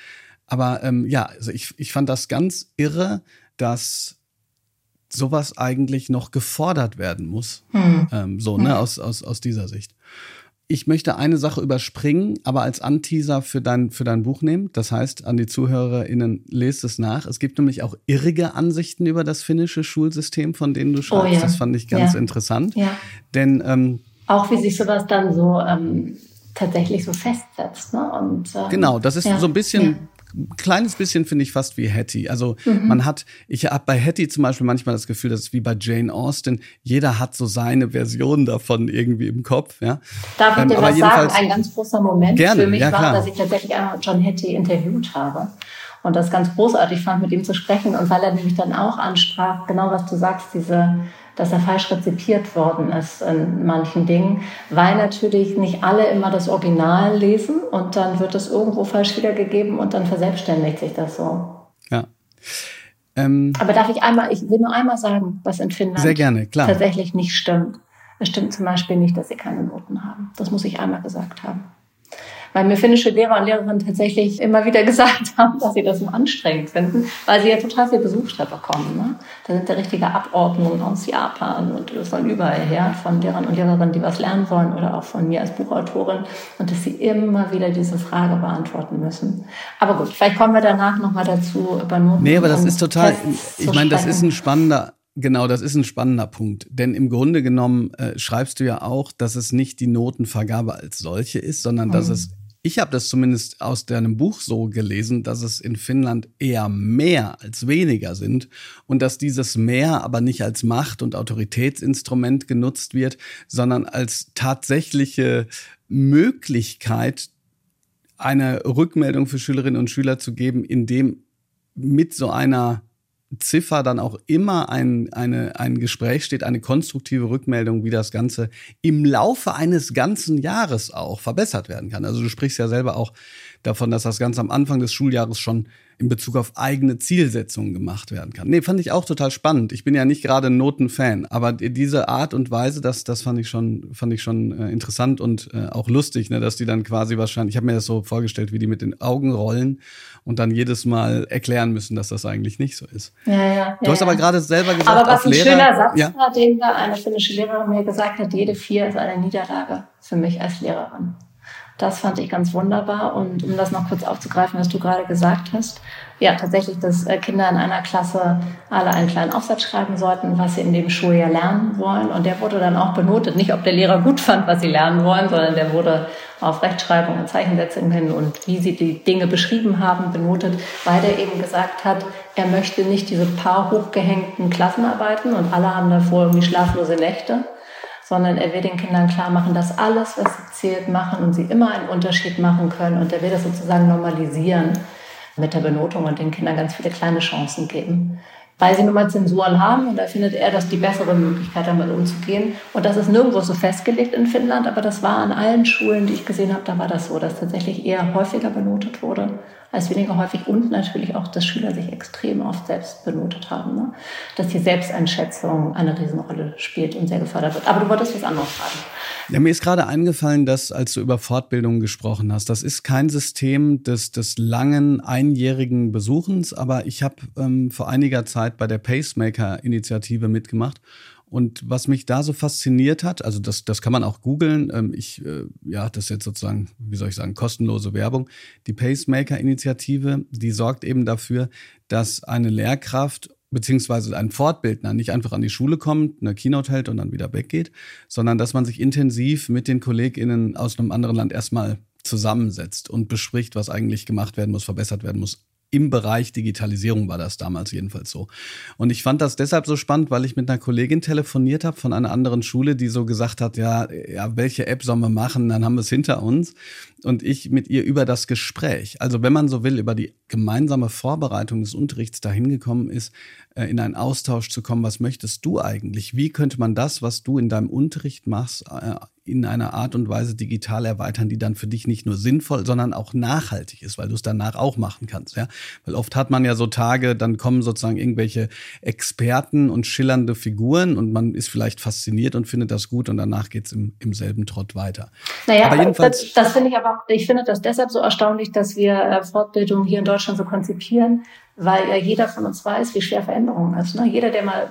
Aber ähm, ja, also ich, ich fand das ganz irre, dass sowas eigentlich noch gefordert werden muss. Hm. Ähm, so, ne, hm. aus, aus, aus dieser Sicht ich möchte eine Sache überspringen, aber als Anteaser für dein, für dein Buch nehmen. Das heißt, an die ZuhörerInnen, lest es nach. Es gibt nämlich auch irrige Ansichten über das finnische Schulsystem, von denen du schreibst. Oh ja. Das fand ich ganz ja. interessant. Ja. Denn, ähm, auch wie sich sowas dann so ähm, tatsächlich so festsetzt. Ne? Und, ähm, genau, das ist ja. so ein bisschen kleines bisschen finde ich fast wie Hattie. Also mhm. man hat, ich habe bei Hattie zum Beispiel manchmal das Gefühl, dass es wie bei Jane Austen, jeder hat so seine Version davon irgendwie im Kopf. Ja. Darf ich ähm, dir was sagen? Ein ganz großer Moment gerne, für mich ja, war, klar. dass ich tatsächlich einmal John Hattie interviewt habe und das ganz großartig fand, mit ihm zu sprechen. Und weil er nämlich dann auch ansprach, genau was du sagst, diese dass er falsch rezipiert worden ist in manchen Dingen, weil natürlich nicht alle immer das Original lesen und dann wird es irgendwo falsch wiedergegeben und dann verselbstständigt sich das so. Ja. Ähm, Aber darf ich einmal, ich will nur einmal sagen, was in Finnland sehr gerne, klar. tatsächlich nicht stimmt. Es stimmt zum Beispiel nicht, dass sie keine Noten haben. Das muss ich einmal gesagt haben weil mir finnische Lehrer und Lehrerinnen tatsächlich immer wieder gesagt haben, dass sie das so anstrengend finden, weil sie ja total viel Besuch da bekommen. Ne? Da sind ja richtige Abordnungen aus Japan und von überall her, von Lehrern und Lehrerinnen, die was lernen wollen oder auch von mir als Buchautorin und dass sie immer wieder diese Frage beantworten müssen. Aber gut, vielleicht kommen wir danach nochmal dazu über Noten. Nee, aber das ist total, ich meine, das ist ein spannender Genau, das ist ein spannender Punkt. Denn im Grunde genommen äh, schreibst du ja auch, dass es nicht die Notenvergabe als solche ist, sondern mhm. dass es ich habe das zumindest aus deinem Buch so gelesen, dass es in Finnland eher mehr als weniger sind und dass dieses mehr aber nicht als Macht- und Autoritätsinstrument genutzt wird, sondern als tatsächliche Möglichkeit, eine Rückmeldung für Schülerinnen und Schüler zu geben, indem mit so einer Ziffer dann auch immer ein, eine, ein Gespräch steht, eine konstruktive Rückmeldung, wie das Ganze im Laufe eines ganzen Jahres auch verbessert werden kann. Also du sprichst ja selber auch davon, dass das Ganze am Anfang des Schuljahres schon in Bezug auf eigene Zielsetzungen gemacht werden kann. Nee, fand ich auch total spannend. Ich bin ja nicht gerade ein Notenfan, aber diese Art und Weise, das, das fand ich schon, fand ich schon äh, interessant und äh, auch lustig, ne, dass die dann quasi wahrscheinlich, ich habe mir das so vorgestellt, wie die mit den Augen rollen und dann jedes Mal erklären müssen, dass das eigentlich nicht so ist. Ja, ja. Du ja, hast aber gerade selber gesagt, aber was ein Lehrer, schöner Satz ja? war, den da eine finnische Lehrerin mir gesagt hat, jede vier ist eine Niederlage für mich als Lehrerin. Das fand ich ganz wunderbar. Und um das noch kurz aufzugreifen, was du gerade gesagt hast, ja, tatsächlich, dass äh, Kinder in einer Klasse alle einen kleinen Aufsatz schreiben sollten, was sie in dem Schuljahr lernen wollen. Und der wurde dann auch benotet. Nicht, ob der Lehrer gut fand, was sie lernen wollen, sondern der wurde auf Rechtschreibung und Zeichensetzung hin und wie sie die Dinge beschrieben haben, benotet, weil der eben gesagt hat, er möchte nicht diese paar hochgehängten Klassenarbeiten und alle haben davor irgendwie schlaflose Nächte, sondern er will den Kindern klar machen, dass alles, was sie zählt, machen und sie immer einen Unterschied machen können. Und er will das sozusagen normalisieren mit der Benotung und den Kindern ganz viele kleine Chancen geben. Weil sie nun mal Zensuren haben und da findet er das die bessere Möglichkeit, damit umzugehen. Und das ist nirgendwo so festgelegt in Finnland, aber das war an allen Schulen, die ich gesehen habe, da war das so, dass tatsächlich eher häufiger benotet wurde als weniger häufig und natürlich auch, dass Schüler sich extrem oft selbst benotet haben. Ne? Dass die Selbsteinschätzung eine Riesenrolle spielt und sehr gefördert wird. Aber du wolltest was anderes fragen. Ja, mir ist gerade eingefallen, dass als du über Fortbildung gesprochen hast, das ist kein System des, des langen einjährigen Besuchens, aber ich habe ähm, vor einiger Zeit bei der Pacemaker-Initiative mitgemacht und was mich da so fasziniert hat, also das, das kann man auch googeln, ähm, ich, äh, ja, das ist jetzt sozusagen, wie soll ich sagen, kostenlose Werbung. Die Pacemaker-Initiative, die sorgt eben dafür, dass eine Lehrkraft beziehungsweise ein Fortbildner nicht einfach an die Schule kommt, eine Keynote hält und dann wieder weggeht, sondern dass man sich intensiv mit den KollegInnen aus einem anderen Land erstmal zusammensetzt und bespricht, was eigentlich gemacht werden muss, verbessert werden muss, im Bereich Digitalisierung war das damals jedenfalls so. Und ich fand das deshalb so spannend, weil ich mit einer Kollegin telefoniert habe von einer anderen Schule, die so gesagt hat, ja, ja, welche App sollen wir machen? Dann haben wir es hinter uns. Und ich mit ihr über das Gespräch, also wenn man so will, über die gemeinsame Vorbereitung des Unterrichts dahin gekommen ist, äh, in einen Austausch zu kommen, was möchtest du eigentlich? Wie könnte man das, was du in deinem Unterricht machst, äh, in einer Art und Weise digital erweitern, die dann für dich nicht nur sinnvoll, sondern auch nachhaltig ist, weil du es danach auch machen kannst. Ja? Weil oft hat man ja so Tage, dann kommen sozusagen irgendwelche Experten und schillernde Figuren und man ist vielleicht fasziniert und findet das gut und danach geht's im, im selben Trott weiter. Naja, aber jedenfalls, das, das finde ich aber, ich finde das deshalb so erstaunlich, dass wir äh, Fortbildung hier in Deutschland so konzipieren, weil ja jeder von uns weiß, wie schwer Veränderung ist. Ne? Jeder, der mal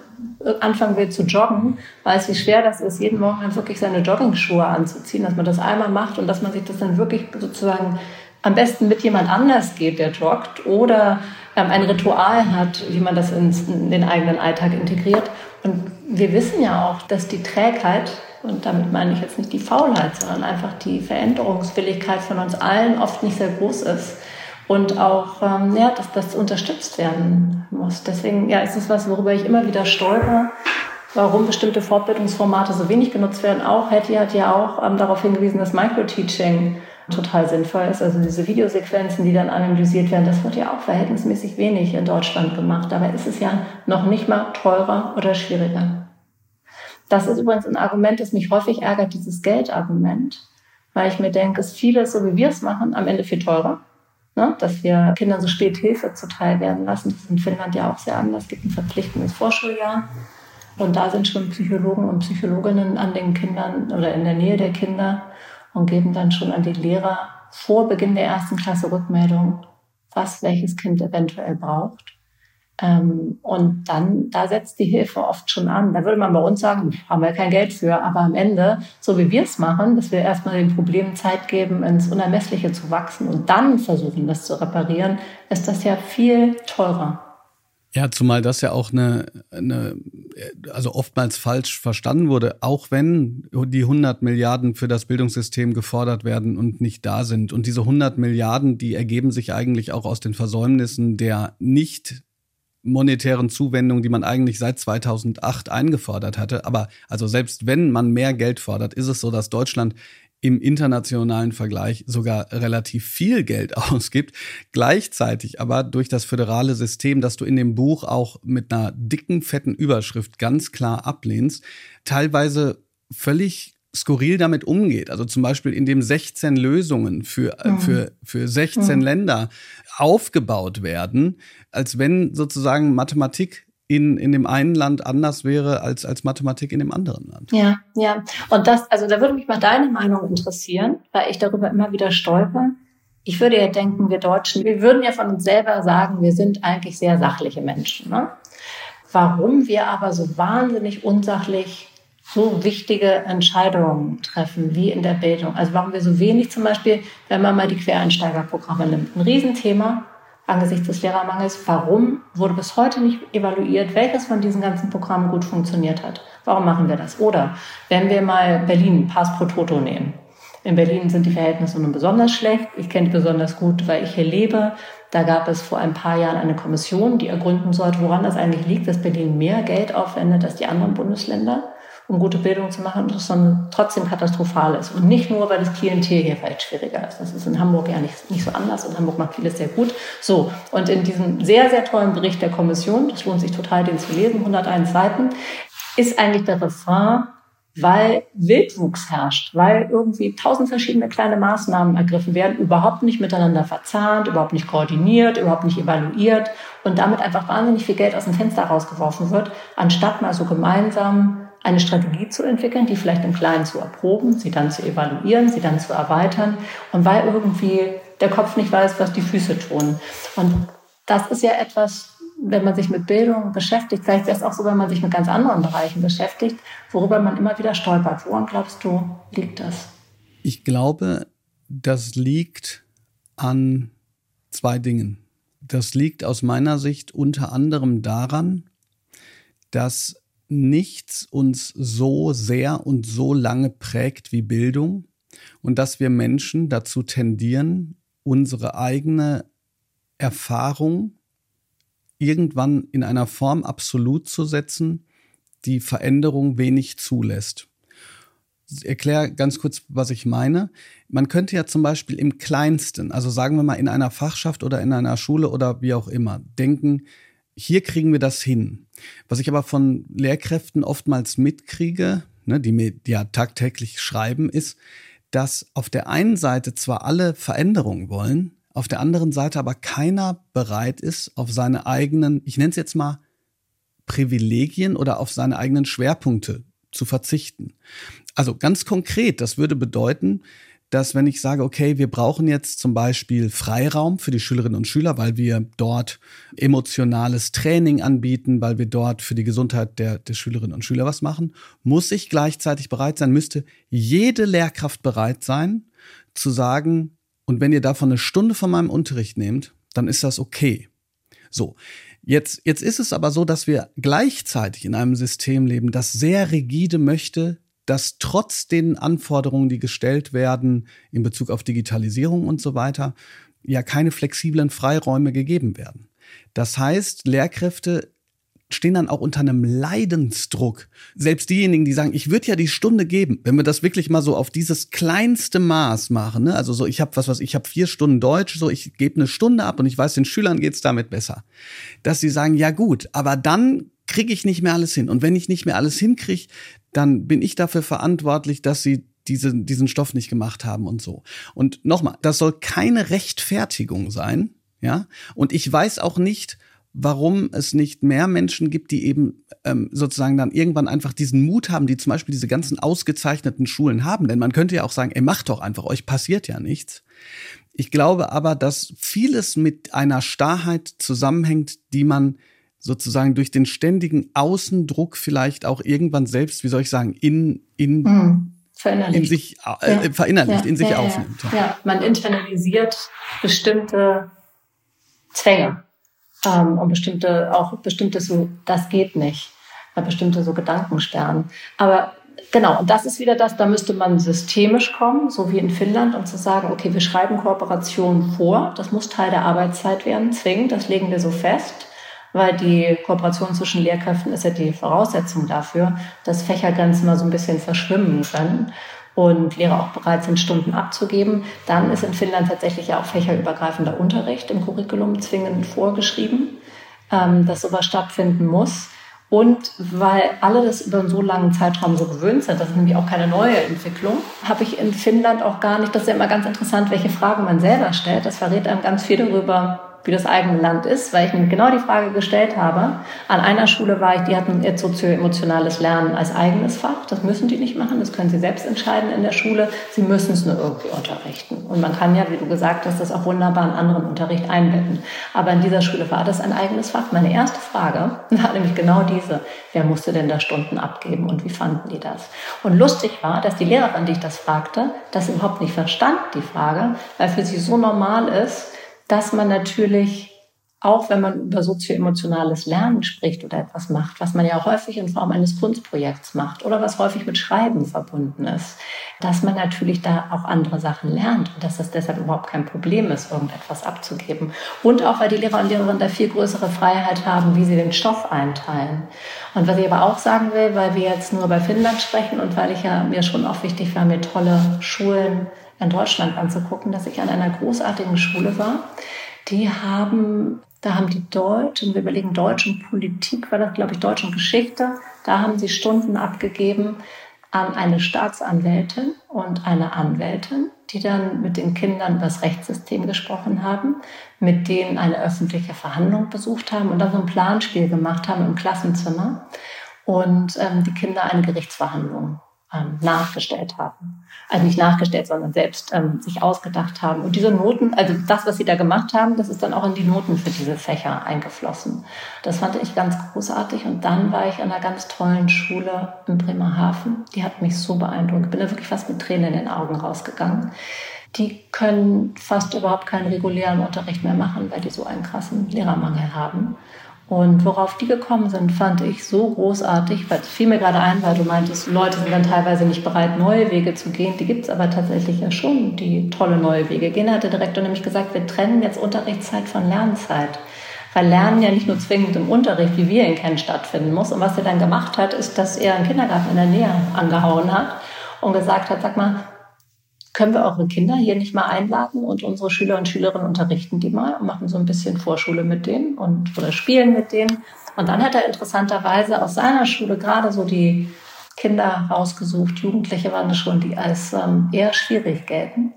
anfangen will zu joggen, weiß, wie schwer das ist, jeden Morgen dann wirklich seine Joggingschuhe anzuziehen, dass man das einmal macht und dass man sich das dann wirklich sozusagen am besten mit jemand anders geht, der joggt, oder ähm, ein Ritual hat, wie man das ins, in den eigenen Alltag integriert. Und wir wissen ja auch, dass die Trägheit, und damit meine ich jetzt nicht die Faulheit, sondern einfach die Veränderungswilligkeit von uns allen oft nicht sehr groß ist und auch, ähm, ja, dass das unterstützt werden muss. Deswegen, ja, ist es was, worüber ich immer wieder stolper, warum bestimmte Fortbildungsformate so wenig genutzt werden. Auch Hetty hat ja auch ähm, darauf hingewiesen, dass Microteaching total sinnvoll ist. Also diese Videosequenzen, die dann analysiert werden, das wird ja auch verhältnismäßig wenig in Deutschland gemacht. Dabei ist es ja noch nicht mal teurer oder schwieriger. Das ist übrigens ein Argument, das mich häufig ärgert, dieses Geldargument, weil ich mir denke, es ist vieles, so wie wir es machen, am Ende viel teurer ne, dass wir Kindern so spät Hilfe zuteil werden lassen. Das ist in Finnland ja auch sehr anders. Es gibt ein verpflichtendes Vorschuljahr. Und da sind schon Psychologen und Psychologinnen an den Kindern oder in der Nähe der Kinder und geben dann schon an die Lehrer vor Beginn der ersten Klasse Rückmeldung, was welches Kind eventuell braucht. Ähm, und dann, da setzt die Hilfe oft schon an. Da würde man bei uns sagen, haben wir kein Geld für. Aber am Ende, so wie wir es machen, dass wir erstmal den Problemen Zeit geben, ins Unermessliche zu wachsen und dann versuchen, das zu reparieren, ist das ja viel teurer. Ja, zumal das ja auch eine, eine, also oftmals falsch verstanden wurde, auch wenn die 100 Milliarden für das Bildungssystem gefordert werden und nicht da sind. Und diese 100 Milliarden, die ergeben sich eigentlich auch aus den Versäumnissen der nicht monetären Zuwendungen, die man eigentlich seit 2008 eingefordert hatte. Aber also selbst wenn man mehr Geld fordert, ist es so, dass Deutschland im internationalen Vergleich sogar relativ viel Geld ausgibt. Gleichzeitig aber durch das föderale System, das du in dem Buch auch mit einer dicken, fetten Überschrift ganz klar ablehnst, teilweise völlig skurril damit umgeht. Also zum Beispiel, indem 16 Lösungen für, mhm. für, für 16 mhm. Länder aufgebaut werden, als wenn sozusagen Mathematik in, in dem einen Land anders wäre als, als Mathematik in dem anderen Land. Ja, ja. Und das, also da würde mich mal deine Meinung interessieren, weil ich darüber immer wieder stolper. Ich würde ja denken, wir Deutschen, wir würden ja von uns selber sagen, wir sind eigentlich sehr sachliche Menschen. Ne? Warum wir aber so wahnsinnig unsachlich so wichtige Entscheidungen treffen, wie in der Bildung. Also warum wir so wenig zum Beispiel, wenn man mal die Quereinsteigerprogramme nimmt, ein Riesenthema angesichts des Lehrermangels, warum wurde bis heute nicht evaluiert, welches von diesen ganzen Programmen gut funktioniert hat. Warum machen wir das? Oder wenn wir mal Berlin Pass pro Toto nehmen. In Berlin sind die Verhältnisse nun besonders schlecht. Ich kenne die besonders gut, weil ich hier lebe. Da gab es vor ein paar Jahren eine Kommission, die ergründen sollte, woran das eigentlich liegt, dass Berlin mehr Geld aufwendet als die anderen Bundesländer um gute Bildung zu machen, sondern trotzdem katastrophal ist. Und nicht nur, weil das Klientel hier vielleicht schwieriger ist. Das ist in Hamburg ja nicht, nicht so anders und Hamburg macht vieles sehr gut. So, und in diesem sehr, sehr tollen Bericht der Kommission, das lohnt sich total, den zu lesen, 101 Seiten, ist eigentlich der Refrain, weil Wildwuchs herrscht, weil irgendwie tausend verschiedene kleine Maßnahmen ergriffen werden, überhaupt nicht miteinander verzahnt, überhaupt nicht koordiniert, überhaupt nicht evaluiert und damit einfach wahnsinnig viel Geld aus dem Fenster rausgeworfen wird, anstatt mal so gemeinsam eine Strategie zu entwickeln, die vielleicht im Kleinen zu erproben, sie dann zu evaluieren, sie dann zu erweitern und weil irgendwie der Kopf nicht weiß, was die Füße tun. Und das ist ja etwas, wenn man sich mit Bildung beschäftigt, vielleicht wäre es auch so, wenn man sich mit ganz anderen Bereichen beschäftigt, worüber man immer wieder stolpert. Woran glaubst du, liegt das? Ich glaube, das liegt an zwei Dingen. Das liegt aus meiner Sicht unter anderem daran, dass nichts uns so sehr und so lange prägt wie Bildung und dass wir Menschen dazu tendieren, unsere eigene Erfahrung irgendwann in einer Form absolut zu setzen, die Veränderung wenig zulässt. Ich erkläre ganz kurz, was ich meine. Man könnte ja zum Beispiel im Kleinsten, also sagen wir mal in einer Fachschaft oder in einer Schule oder wie auch immer, denken, hier kriegen wir das hin. Was ich aber von Lehrkräften oftmals mitkriege, ne, die mir ja tagtäglich schreiben, ist, dass auf der einen Seite zwar alle Veränderungen wollen, auf der anderen Seite aber keiner bereit ist, auf seine eigenen, ich nenne es jetzt mal, Privilegien oder auf seine eigenen Schwerpunkte zu verzichten. Also ganz konkret, das würde bedeuten, dass wenn ich sage, okay, wir brauchen jetzt zum Beispiel Freiraum für die Schülerinnen und Schüler, weil wir dort emotionales Training anbieten, weil wir dort für die Gesundheit der, der Schülerinnen und Schüler was machen, muss ich gleichzeitig bereit sein, müsste jede Lehrkraft bereit sein, zu sagen, und wenn ihr davon eine Stunde von meinem Unterricht nehmt, dann ist das okay. So. Jetzt, jetzt ist es aber so, dass wir gleichzeitig in einem System leben, das sehr rigide möchte, dass trotz den Anforderungen, die gestellt werden in Bezug auf Digitalisierung und so weiter, ja keine flexiblen Freiräume gegeben werden. Das heißt, Lehrkräfte stehen dann auch unter einem Leidensdruck. Selbst diejenigen, die sagen, ich würde ja die Stunde geben, wenn wir das wirklich mal so auf dieses kleinste Maß machen, ne? also so ich habe was was ich habe vier Stunden Deutsch, so ich gebe eine Stunde ab und ich weiß, den Schülern geht's damit besser, dass sie sagen, ja gut, aber dann kriege ich nicht mehr alles hin und wenn ich nicht mehr alles hinkriege, dann bin ich dafür verantwortlich, dass sie diese, diesen Stoff nicht gemacht haben und so. Und nochmal, das soll keine Rechtfertigung sein, ja. Und ich weiß auch nicht, warum es nicht mehr Menschen gibt, die eben ähm, sozusagen dann irgendwann einfach diesen Mut haben, die zum Beispiel diese ganzen ausgezeichneten Schulen haben. Denn man könnte ja auch sagen, ey, macht doch einfach, euch passiert ja nichts. Ich glaube aber, dass vieles mit einer Starrheit zusammenhängt, die man sozusagen durch den ständigen Außendruck vielleicht auch irgendwann selbst, wie soll ich sagen, in, in, hm, verinnerlicht. in sich äh, ja. verinnerlicht, ja, in sich ja, aufnimmt. Ja. man internalisiert bestimmte Zwänge ähm, und bestimmte, auch bestimmte so, das geht nicht, bestimmte so Gedankensperren. Aber Genau, und das ist wieder das, da müsste man systemisch kommen, so wie in Finnland, und zu sagen, okay, wir schreiben Kooperationen vor, das muss Teil der Arbeitszeit werden, zwingend, das legen wir so fest weil die Kooperation zwischen Lehrkräften ist ja die Voraussetzung dafür, dass Fächergrenzen mal so ein bisschen verschwimmen können. und Lehrer auch bereit sind, Stunden abzugeben. Dann ist in Finnland tatsächlich ja auch fächerübergreifender Unterricht im Curriculum zwingend vorgeschrieben, ähm, dass sowas stattfinden muss. Und weil alle das über einen so langen Zeitraum so gewöhnt sind, das ist nämlich auch keine neue Entwicklung, habe ich in Finnland auch gar nicht, das ist ja immer ganz interessant, welche Fragen man selber stellt. Das verrät einem ganz viel darüber, wie das eigene Land ist, weil ich mir genau die Frage gestellt habe. An einer Schule war ich, die hatten jetzt sozioemotionales Lernen als eigenes Fach. Das müssen die nicht machen, das können sie selbst entscheiden in der Schule. Sie müssen es nur irgendwie unterrichten. Und man kann ja, wie du gesagt hast, das auch wunderbar in anderen Unterricht einbetten. Aber in dieser Schule war das ein eigenes Fach. Meine erste Frage war nämlich genau diese. Wer musste denn da Stunden abgeben und wie fanden die das? Und lustig war, dass die Lehrerin, die ich das fragte, das überhaupt nicht verstand, die Frage, weil für sie so normal ist, dass man natürlich auch wenn man über sozioemotionales Lernen spricht oder etwas macht, was man ja häufig in Form eines Kunstprojekts macht oder was häufig mit Schreiben verbunden ist, dass man natürlich da auch andere Sachen lernt und dass das deshalb überhaupt kein Problem ist, irgendetwas abzugeben. Und auch, weil die Lehrer und Lehrerinnen da viel größere Freiheit haben, wie sie den Stoff einteilen. Und was ich aber auch sagen will, weil wir jetzt nur bei Finnland sprechen und weil ich ja mir schon auch wichtig war, mir tolle Schulen in Deutschland anzugucken, dass ich an einer großartigen Schule war. Die haben, da haben die Deutsch, und wir überlegen Deutsch und Politik, war das, glaube ich, Deutsch und Geschichte, da haben sie Stunden abgegeben an eine Staatsanwältin und eine Anwältin, die dann mit den Kindern über das Rechtssystem gesprochen haben, mit denen eine öffentliche Verhandlung besucht haben und dann so ein Planspiel gemacht haben im Klassenzimmer und ähm, die Kinder eine Gerichtsverhandlung ähm, nachgestellt haben. Also nicht nachgestellt, sondern selbst ähm, sich ausgedacht haben. Und diese Noten, also das, was sie da gemacht haben, das ist dann auch in die Noten für diese Fächer eingeflossen. Das fand ich ganz großartig. Und dann war ich an einer ganz tollen Schule in Bremerhaven. Die hat mich so beeindruckt. Ich bin da wirklich fast mit Tränen in den Augen rausgegangen. Die können fast überhaupt keinen regulären Unterricht mehr machen, weil die so einen krassen Lehrermangel haben. Und worauf die gekommen sind, fand ich so großartig, weil es fiel mir gerade ein, weil du meintest, Leute sind dann teilweise nicht bereit, neue Wege zu gehen. Die gibt es aber tatsächlich ja schon, die tolle neue Wege gehen. Hat der Direktor nämlich gesagt, wir trennen jetzt Unterrichtszeit von Lernzeit. Weil Lernen ja nicht nur zwingend im Unterricht, wie wir ihn kennen, stattfinden muss. Und was er dann gemacht hat, ist, dass er einen Kindergarten in der Nähe angehauen hat und gesagt hat, sag mal, können wir eure Kinder hier nicht mal einladen und unsere Schüler und Schülerinnen unterrichten die mal und machen so ein bisschen Vorschule mit denen und oder spielen mit denen. Und dann hat er interessanterweise aus seiner Schule gerade so die Kinder rausgesucht, Jugendliche waren das schon, die als ähm, eher schwierig gelten,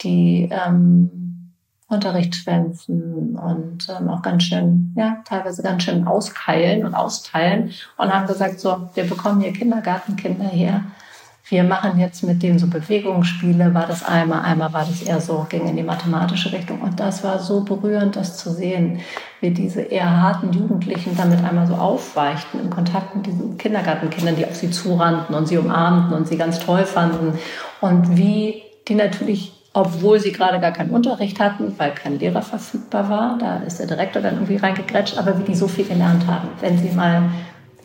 die ähm, Unterricht schwänzen und ähm, auch ganz schön, ja, teilweise ganz schön auskeilen und austeilen und haben gesagt, so, wir bekommen hier Kindergartenkinder her wir machen jetzt mit denen so Bewegungsspiele, war das einmal, einmal war das eher so, ging in die mathematische Richtung. Und das war so berührend, das zu sehen, wie diese eher harten Jugendlichen damit einmal so aufweichten im Kontakt mit diesen Kindergartenkindern, die auf sie zurannten und sie umarmten und sie ganz toll fanden. Und wie die natürlich obwohl sie gerade gar keinen Unterricht hatten, weil kein Lehrer verfügbar war. Da ist der Direktor dann irgendwie reingegrätscht, aber wie die so viel gelernt haben. Wenn sie mal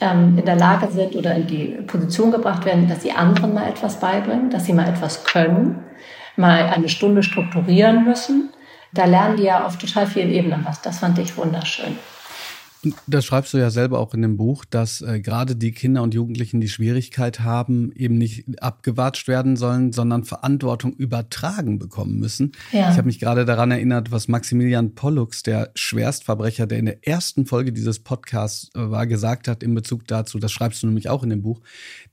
ähm, in der Lage sind oder in die Position gebracht werden, dass sie anderen mal etwas beibringen, dass sie mal etwas können, mal eine Stunde strukturieren müssen. Da lernen die ja auf total vielen Ebenen was. Das fand ich wunderschön. Das schreibst du ja selber auch in dem Buch, dass äh, gerade die Kinder und Jugendlichen, die Schwierigkeit haben, eben nicht abgewatscht werden sollen, sondern Verantwortung übertragen bekommen müssen. Ja. Ich habe mich gerade daran erinnert, was Maximilian Pollux, der Schwerstverbrecher, der in der ersten Folge dieses Podcasts äh, war, gesagt hat in Bezug dazu, das schreibst du nämlich auch in dem Buch,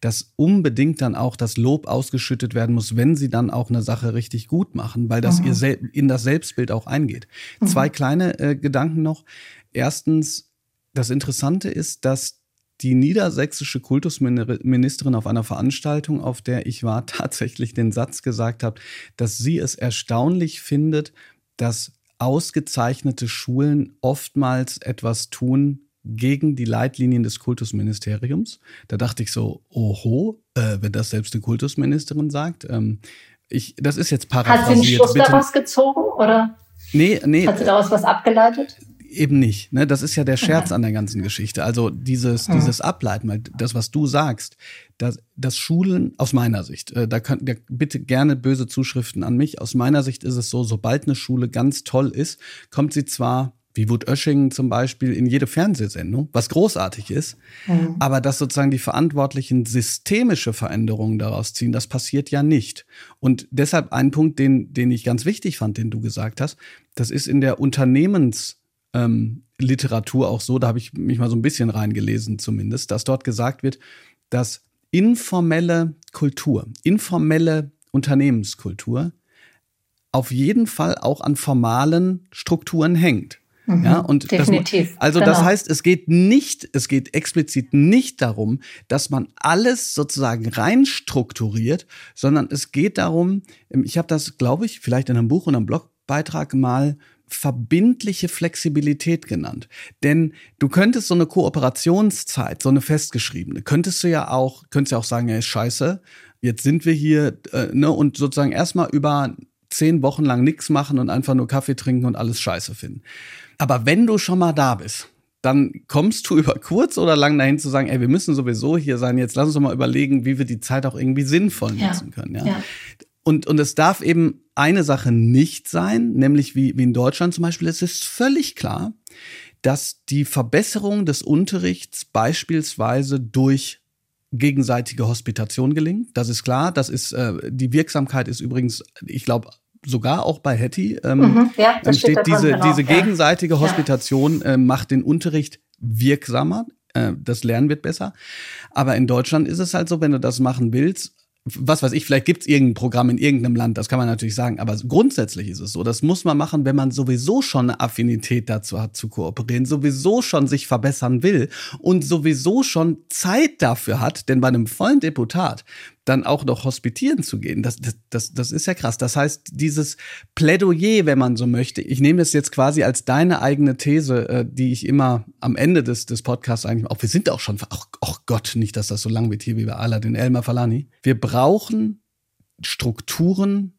dass unbedingt dann auch das Lob ausgeschüttet werden muss, wenn sie dann auch eine Sache richtig gut machen, weil das mhm. ihr in das Selbstbild auch eingeht. Mhm. Zwei kleine äh, Gedanken noch. Erstens, das Interessante ist, dass die niedersächsische Kultusministerin auf einer Veranstaltung, auf der ich war, tatsächlich den Satz gesagt hat, dass sie es erstaunlich findet, dass ausgezeichnete Schulen oftmals etwas tun gegen die Leitlinien des Kultusministeriums. Da dachte ich so, oho, äh, wenn das selbst die Kultusministerin sagt. Ähm, ich, das ist jetzt paraphrasiert. Hat sie einen Schluss daraus gezogen oder? Nee, nee. Hat sie daraus was abgeleitet? Eben nicht. Ne? Das ist ja der Scherz an der ganzen Geschichte. Also dieses, dieses Ableiten, weil das, was du sagst, das, das Schulen, aus meiner Sicht, äh, da könnt ihr bitte gerne böse Zuschriften an mich. Aus meiner Sicht ist es so, sobald eine Schule ganz toll ist, kommt sie zwar wie Wood Oesching zum Beispiel, in jede Fernsehsendung, was großartig ist. Mhm. Aber dass sozusagen die Verantwortlichen systemische Veränderungen daraus ziehen, das passiert ja nicht. Und deshalb ein Punkt, den, den ich ganz wichtig fand, den du gesagt hast, das ist in der Unternehmensliteratur ähm, auch so, da habe ich mich mal so ein bisschen reingelesen zumindest, dass dort gesagt wird, dass informelle Kultur, informelle Unternehmenskultur auf jeden Fall auch an formalen Strukturen hängt. Mhm, ja, und definitiv. Das, also genau. das heißt, es geht nicht, es geht explizit nicht darum, dass man alles sozusagen rein strukturiert, sondern es geht darum, ich habe das, glaube ich, vielleicht in einem Buch und einem Blogbeitrag mal verbindliche Flexibilität genannt. Denn du könntest so eine Kooperationszeit, so eine festgeschriebene, könntest du ja auch, könntest ja auch sagen, ja, ist scheiße, jetzt sind wir hier, äh, ne, und sozusagen erstmal über zehn Wochen lang nichts machen und einfach nur Kaffee trinken und alles scheiße finden. Aber wenn du schon mal da bist, dann kommst du über kurz oder lang dahin zu sagen, ey, wir müssen sowieso hier sein, jetzt lass uns doch mal überlegen, wie wir die Zeit auch irgendwie sinnvoll nutzen ja. können. Ja? ja. Und, und es darf eben eine Sache nicht sein, nämlich wie, wie in Deutschland zum Beispiel, es ist völlig klar, dass die Verbesserung des Unterrichts beispielsweise durch gegenseitige Hospitation gelingt. Das ist klar. Das ist äh, die Wirksamkeit ist übrigens, ich glaube, sogar auch bei Hetty ähm, mhm, ja, das steht diese, genau. diese gegenseitige Hospitation äh, macht den Unterricht wirksamer. Äh, das Lernen wird besser. Aber in Deutschland ist es halt so, wenn du das machen willst, was weiß ich, vielleicht gibt es irgendein Programm in irgendeinem Land, das kann man natürlich sagen, aber grundsätzlich ist es so, das muss man machen, wenn man sowieso schon eine Affinität dazu hat zu kooperieren, sowieso schon sich verbessern will und sowieso schon Zeit dafür hat, denn bei einem vollen Deputat dann auch noch hospitieren zu gehen, das, das, das, das ist ja krass. Das heißt, dieses Plädoyer, wenn man so möchte, ich nehme das jetzt quasi als deine eigene These, äh, die ich immer am Ende des, des Podcasts eigentlich, auch wir sind auch schon, ach, oh Gott, nicht, dass das so lang wird hier wie bei Aladdin Elmar Falani. Wir brauchen Strukturen,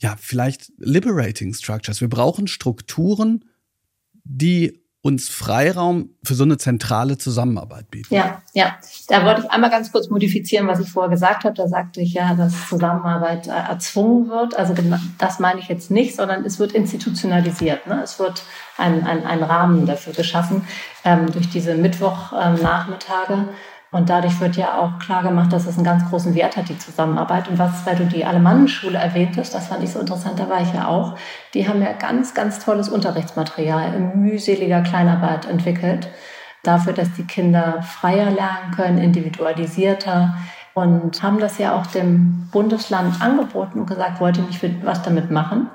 ja, vielleicht liberating structures. Wir brauchen Strukturen, die uns Freiraum für so eine zentrale Zusammenarbeit bieten. Ja, ja. Da wollte ich einmal ganz kurz modifizieren, was ich vorher gesagt habe. Da sagte ich ja, dass Zusammenarbeit äh, erzwungen wird. Also das meine ich jetzt nicht, sondern es wird institutionalisiert. Ne? Es wird ein, ein, ein Rahmen dafür geschaffen ähm, durch diese Mittwochnachmittage. Ähm, und dadurch wird ja auch klar gemacht, dass es einen ganz großen Wert hat, die Zusammenarbeit. Und was, weil du die Alemannenschule erwähntest, das fand ich so interessant, da war ich ja auch. Die haben ja ganz, ganz tolles Unterrichtsmaterial in mühseliger Kleinarbeit entwickelt. Dafür, dass die Kinder freier lernen können, individualisierter. Und haben das ja auch dem Bundesland angeboten und gesagt, wollt ihr nicht was damit machen?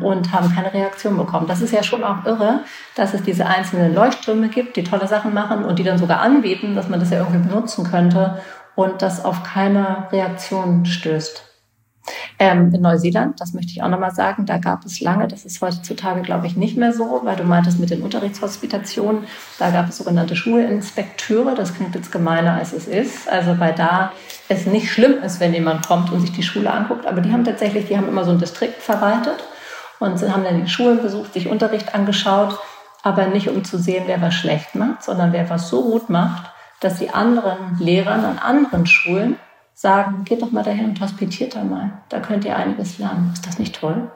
Und haben keine Reaktion bekommen. Das ist ja schon auch irre, dass es diese einzelnen Leuchttürme gibt, die tolle Sachen machen und die dann sogar anbieten, dass man das ja irgendwie benutzen könnte und das auf keine Reaktion stößt. Ähm, in Neuseeland, das möchte ich auch nochmal sagen, da gab es lange, das ist heutzutage, glaube ich, nicht mehr so, weil du meintest mit den Unterrichtshospitationen, da gab es sogenannte Schulinspekteure, das klingt jetzt gemeiner, als es ist. Also weil da es nicht schlimm ist, wenn jemand kommt und sich die Schule anguckt, aber die haben tatsächlich, die haben immer so ein Distrikt verwaltet und haben dann die Schulen besucht, sich Unterricht angeschaut, aber nicht um zu sehen, wer was schlecht macht, sondern wer was so gut macht, dass die anderen Lehrern an anderen Schulen sagen, geht doch mal dahin und hospitiert da mal. Da könnt ihr einiges lernen. Ist das nicht toll?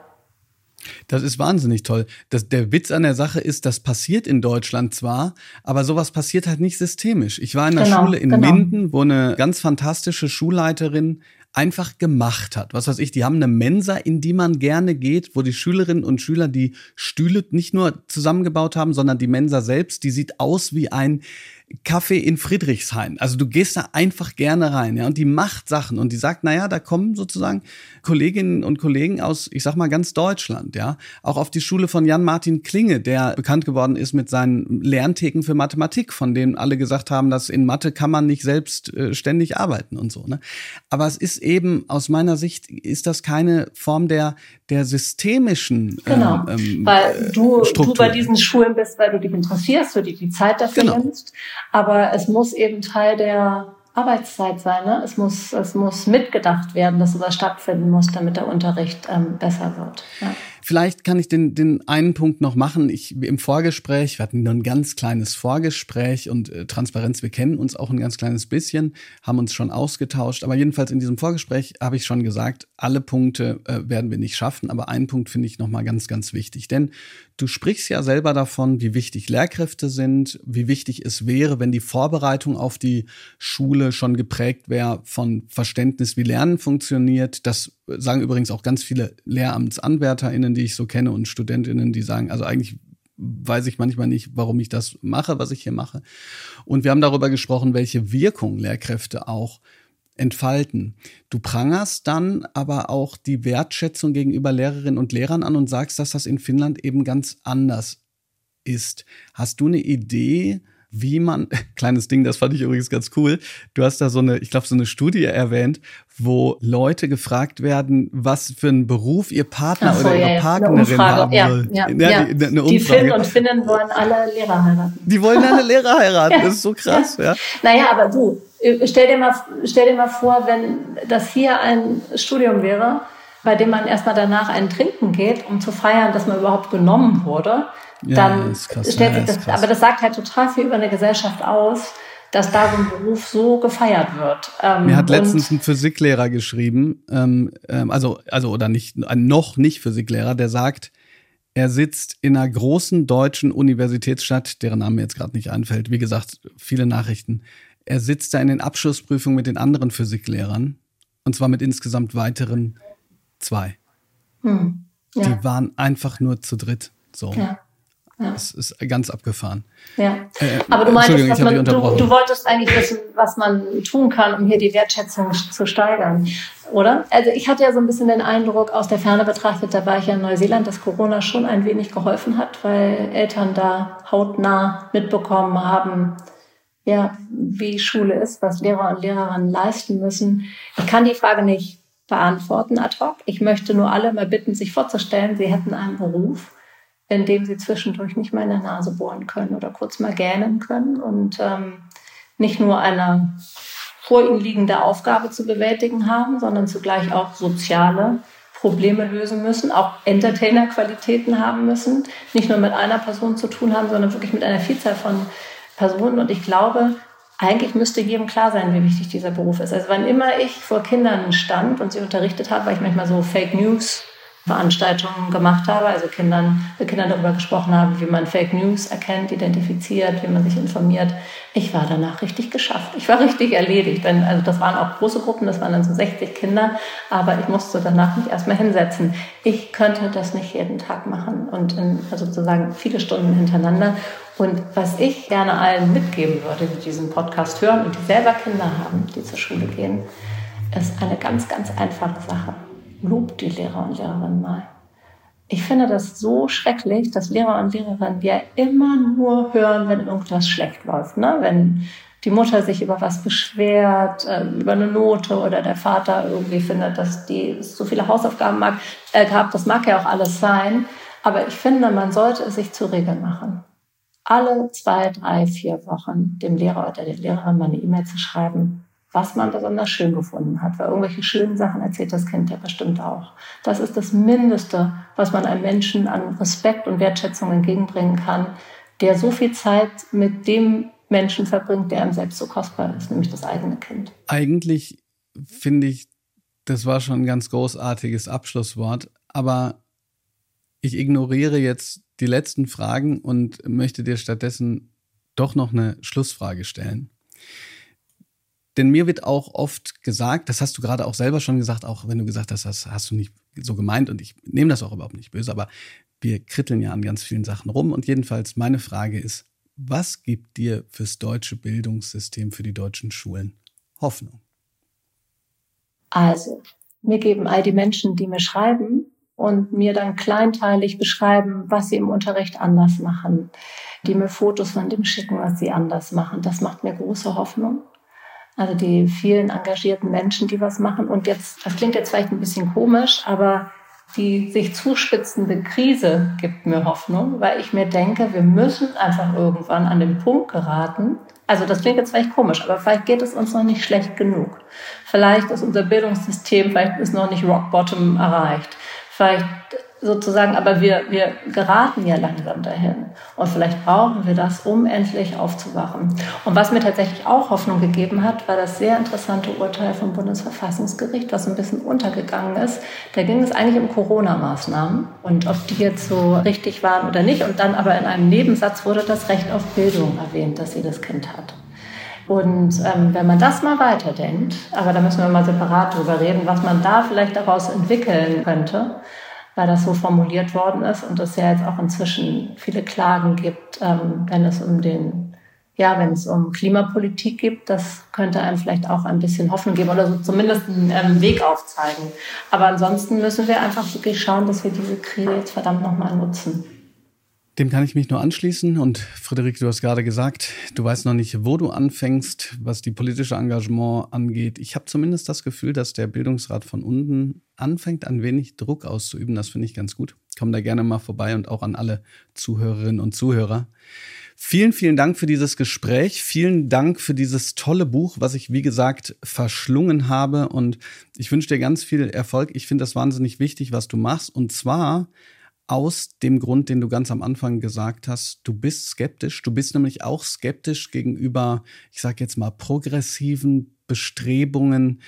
Das ist wahnsinnig toll. Das, der Witz an der Sache ist, das passiert in Deutschland zwar, aber sowas passiert halt nicht systemisch. Ich war in der genau, Schule in genau. Minden, wo eine ganz fantastische Schulleiterin einfach gemacht hat. Was weiß ich, die haben eine Mensa, in die man gerne geht, wo die Schülerinnen und Schüler die Stühle nicht nur zusammengebaut haben, sondern die Mensa selbst, die sieht aus wie ein Kaffee in Friedrichshain. Also du gehst da einfach gerne rein, ja, und die macht Sachen und die sagt, naja, da kommen sozusagen Kolleginnen und Kollegen aus, ich sag mal, ganz Deutschland, ja. Auch auf die Schule von Jan-Martin Klinge, der bekannt geworden ist mit seinen Lerntheken für Mathematik, von denen alle gesagt haben, dass in Mathe kann man nicht selbst äh, ständig arbeiten und so, ne. Aber es ist eben, aus meiner Sicht, ist das keine Form der, der systemischen, Genau, ähm, ähm weil du, du bei diesen Schulen bist, weil du dich interessierst, du dir die Zeit dafür genau. nimmst. Aber es muss eben Teil der Arbeitszeit sein. Ne? Es, muss, es muss mitgedacht werden, dass sowas stattfinden muss, damit der Unterricht ähm, besser wird. Ja. Vielleicht kann ich den, den einen Punkt noch machen. Ich im Vorgespräch, wir hatten nur ein ganz kleines Vorgespräch und äh, Transparenz, wir kennen uns auch ein ganz kleines bisschen, haben uns schon ausgetauscht. Aber jedenfalls in diesem Vorgespräch habe ich schon gesagt, alle Punkte äh, werden wir nicht schaffen. Aber einen Punkt finde ich nochmal ganz, ganz wichtig. Denn du sprichst ja selber davon, wie wichtig Lehrkräfte sind, wie wichtig es wäre, wenn die Vorbereitung auf die Schule schon geprägt wäre von Verständnis, wie Lernen funktioniert. Das sagen übrigens auch ganz viele LehramtsanwärterInnen, die ich so kenne und StudentInnen, die sagen, also eigentlich weiß ich manchmal nicht, warum ich das mache, was ich hier mache. Und wir haben darüber gesprochen, welche Wirkung Lehrkräfte auch entfalten. Du prangerst dann aber auch die Wertschätzung gegenüber Lehrerinnen und Lehrern an und sagst, dass das in Finnland eben ganz anders ist. Hast du eine Idee, wie man, kleines Ding, das fand ich übrigens ganz cool. Du hast da so eine, ich glaube, so eine Studie erwähnt, wo Leute gefragt werden, was für einen Beruf ihr Partner so, oder ihre ja, Partnerin haben will. Ja, ja, ja. Die, eine die Finn und Finnen wollen alle Lehrer heiraten. Die wollen alle Lehrer heiraten, das ist so krass, ja. Naja, aber du, stell dir mal, stell dir mal vor, wenn das hier ein Studium wäre, bei dem man erstmal danach einen trinken geht, um zu feiern, dass man überhaupt genommen wurde ja, dann krass, stellt sich das, aber das sagt halt total viel über eine Gesellschaft aus, dass da so ein Beruf so gefeiert wird. Ähm, Mir hat letztens ein Physiklehrer geschrieben, ähm, ähm, also, also, oder nicht, ein noch nicht Physiklehrer, der sagt, er sitzt in einer großen deutschen Universitätsstadt, deren Name mir jetzt gerade nicht einfällt. Wie gesagt, viele Nachrichten. Er sitzt da in den Abschlussprüfungen mit den anderen Physiklehrern. Und zwar mit insgesamt weiteren zwei. Hm, ja. Die waren einfach nur zu dritt. So. Ja. Ja. Das ist ganz abgefahren. Ja. Äh, Aber du meintest, dass man, du, du, wolltest eigentlich wissen, was man tun kann, um hier die Wertschätzung zu steigern, oder? Also ich hatte ja so ein bisschen den Eindruck, aus der Ferne betrachtet, da war ich ja in Neuseeland, dass Corona schon ein wenig geholfen hat, weil Eltern da hautnah mitbekommen haben, ja, wie Schule ist, was Lehrer und Lehrerinnen leisten müssen. Ich kann die Frage nicht beantworten ad hoc. Ich möchte nur alle mal bitten, sich vorzustellen, sie hätten einen Beruf indem sie zwischendurch nicht mal in der Nase bohren können oder kurz mal gähnen können und ähm, nicht nur eine vor ihnen liegende Aufgabe zu bewältigen haben, sondern zugleich auch soziale Probleme lösen müssen, auch Entertainer-Qualitäten haben müssen, nicht nur mit einer Person zu tun haben, sondern wirklich mit einer Vielzahl von Personen. Und ich glaube, eigentlich müsste jedem klar sein, wie wichtig dieser Beruf ist. Also wann immer ich vor Kindern stand und sie unterrichtet habe, weil ich manchmal so Fake News Veranstaltungen gemacht habe, also Kindern, mit Kindern darüber gesprochen habe, wie man Fake News erkennt, identifiziert, wie man sich informiert. Ich war danach richtig geschafft. Ich war richtig erledigt. Denn, also das waren auch große Gruppen, das waren dann so 60 Kinder, aber ich musste danach mich erstmal hinsetzen. Ich könnte das nicht jeden Tag machen und in, also sozusagen viele Stunden hintereinander. Und was ich gerne allen mitgeben würde, die diesen Podcast hören und die selber Kinder haben, die zur Schule gehen, ist eine ganz, ganz einfache Sache lobt die Lehrer und Lehrerinnen mal. Ich finde das so schrecklich, dass Lehrer und Lehrerinnen ja immer nur hören, wenn irgendwas schlecht läuft. Ne? Wenn die Mutter sich über was beschwert, äh, über eine Note oder der Vater irgendwie findet, dass die so viele Hausaufgaben mag, äh, gehabt. Das mag ja auch alles sein. Aber ich finde, man sollte es sich zur Regel machen. Alle zwei, drei, vier Wochen dem Lehrer oder der Lehrerin mal eine E-Mail zu schreiben was man besonders schön gefunden hat. Weil irgendwelche schönen Sachen erzählt das Kind ja bestimmt auch. Das ist das Mindeste, was man einem Menschen an Respekt und Wertschätzung entgegenbringen kann, der so viel Zeit mit dem Menschen verbringt, der einem selbst so kostbar ist, nämlich das eigene Kind. Eigentlich finde ich, das war schon ein ganz großartiges Abschlusswort, aber ich ignoriere jetzt die letzten Fragen und möchte dir stattdessen doch noch eine Schlussfrage stellen. Denn mir wird auch oft gesagt, das hast du gerade auch selber schon gesagt, auch wenn du gesagt hast, das hast du nicht so gemeint und ich nehme das auch überhaupt nicht böse, aber wir kritteln ja an ganz vielen Sachen rum. Und jedenfalls meine Frage ist, was gibt dir fürs deutsche Bildungssystem, für die deutschen Schulen Hoffnung? Also, mir geben all die Menschen, die mir schreiben und mir dann kleinteilig beschreiben, was sie im Unterricht anders machen, die mir Fotos von dem schicken, was sie anders machen. Das macht mir große Hoffnung. Also die vielen engagierten Menschen, die was machen. Und jetzt, das klingt jetzt vielleicht ein bisschen komisch, aber die sich zuspitzende Krise gibt mir Hoffnung, weil ich mir denke, wir müssen einfach irgendwann an den Punkt geraten. Also das klingt jetzt vielleicht komisch, aber vielleicht geht es uns noch nicht schlecht genug. Vielleicht ist unser Bildungssystem, vielleicht ist noch nicht Rock Bottom erreicht. Vielleicht sozusagen, aber wir, wir geraten ja langsam dahin. Und vielleicht brauchen wir das, um endlich aufzuwachen. Und was mir tatsächlich auch Hoffnung gegeben hat, war das sehr interessante Urteil vom Bundesverfassungsgericht, was ein bisschen untergegangen ist. Da ging es eigentlich um Corona-Maßnahmen und ob die jetzt so richtig waren oder nicht. Und dann aber in einem Nebensatz wurde das Recht auf Bildung erwähnt, dass jedes Kind hat. Und ähm, wenn man das mal weiterdenkt, aber da müssen wir mal separat drüber reden, was man da vielleicht daraus entwickeln könnte, weil das so formuliert worden ist und es ja jetzt auch inzwischen viele Klagen gibt, ähm, wenn es um den, ja, wenn es um Klimapolitik gibt, das könnte einem vielleicht auch ein bisschen Hoffnung geben oder so zumindest einen ähm, Weg aufzeigen. Aber ansonsten müssen wir einfach wirklich schauen, dass wir diese Krise jetzt verdammt nochmal nutzen. Dem kann ich mich nur anschließen. Und Frederik, du hast gerade gesagt, du weißt noch nicht, wo du anfängst, was die politische Engagement angeht. Ich habe zumindest das Gefühl, dass der Bildungsrat von unten anfängt, ein wenig Druck auszuüben. Das finde ich ganz gut. Komm da gerne mal vorbei und auch an alle Zuhörerinnen und Zuhörer. Vielen, vielen Dank für dieses Gespräch. Vielen Dank für dieses tolle Buch, was ich, wie gesagt, verschlungen habe. Und ich wünsche dir ganz viel Erfolg. Ich finde das wahnsinnig wichtig, was du machst. Und zwar aus dem Grund, den du ganz am Anfang gesagt hast. Du bist skeptisch. Du bist nämlich auch skeptisch gegenüber, ich sage jetzt mal, progressiven Bestrebungen,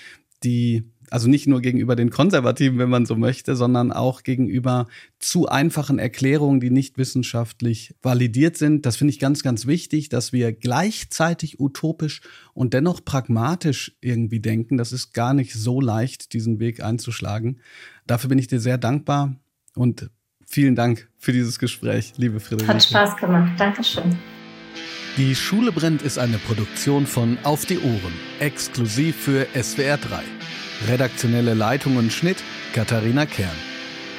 die also nicht nur gegenüber den Konservativen, wenn man so möchte, sondern auch gegenüber zu einfachen Erklärungen, die nicht wissenschaftlich validiert sind. Das finde ich ganz, ganz wichtig, dass wir gleichzeitig utopisch und dennoch pragmatisch irgendwie denken. Das ist gar nicht so leicht, diesen Weg einzuschlagen. Dafür bin ich dir sehr dankbar und Vielen Dank für dieses Gespräch, liebe Friederike. Hat Spaß gemacht. Dankeschön. Die Schule brennt ist eine Produktion von Auf die Ohren, exklusiv für SWR 3. Redaktionelle Leitung und Schnitt Katharina Kern.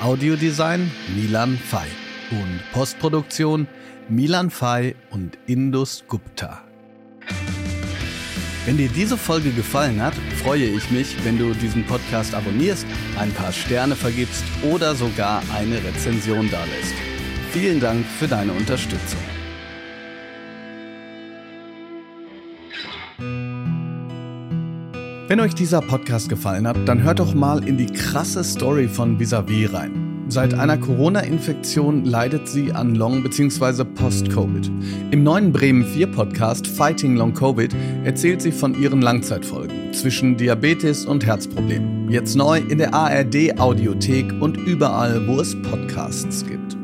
Audiodesign Milan Fay. Und Postproduktion Milan Fay und Indus Gupta. Wenn dir diese Folge gefallen hat, freue ich mich, wenn du diesen Podcast abonnierst, ein paar Sterne vergibst oder sogar eine Rezension dalässt. Vielen Dank für deine Unterstützung. Wenn euch dieser Podcast gefallen hat, dann hört doch mal in die krasse Story von Visavi rein. Seit einer Corona-Infektion leidet sie an Long- bzw. Post-Covid. Im neuen Bremen 4 Podcast Fighting Long Covid erzählt sie von ihren Langzeitfolgen zwischen Diabetes und Herzproblemen. Jetzt neu in der ARD Audiothek und überall, wo es Podcasts gibt.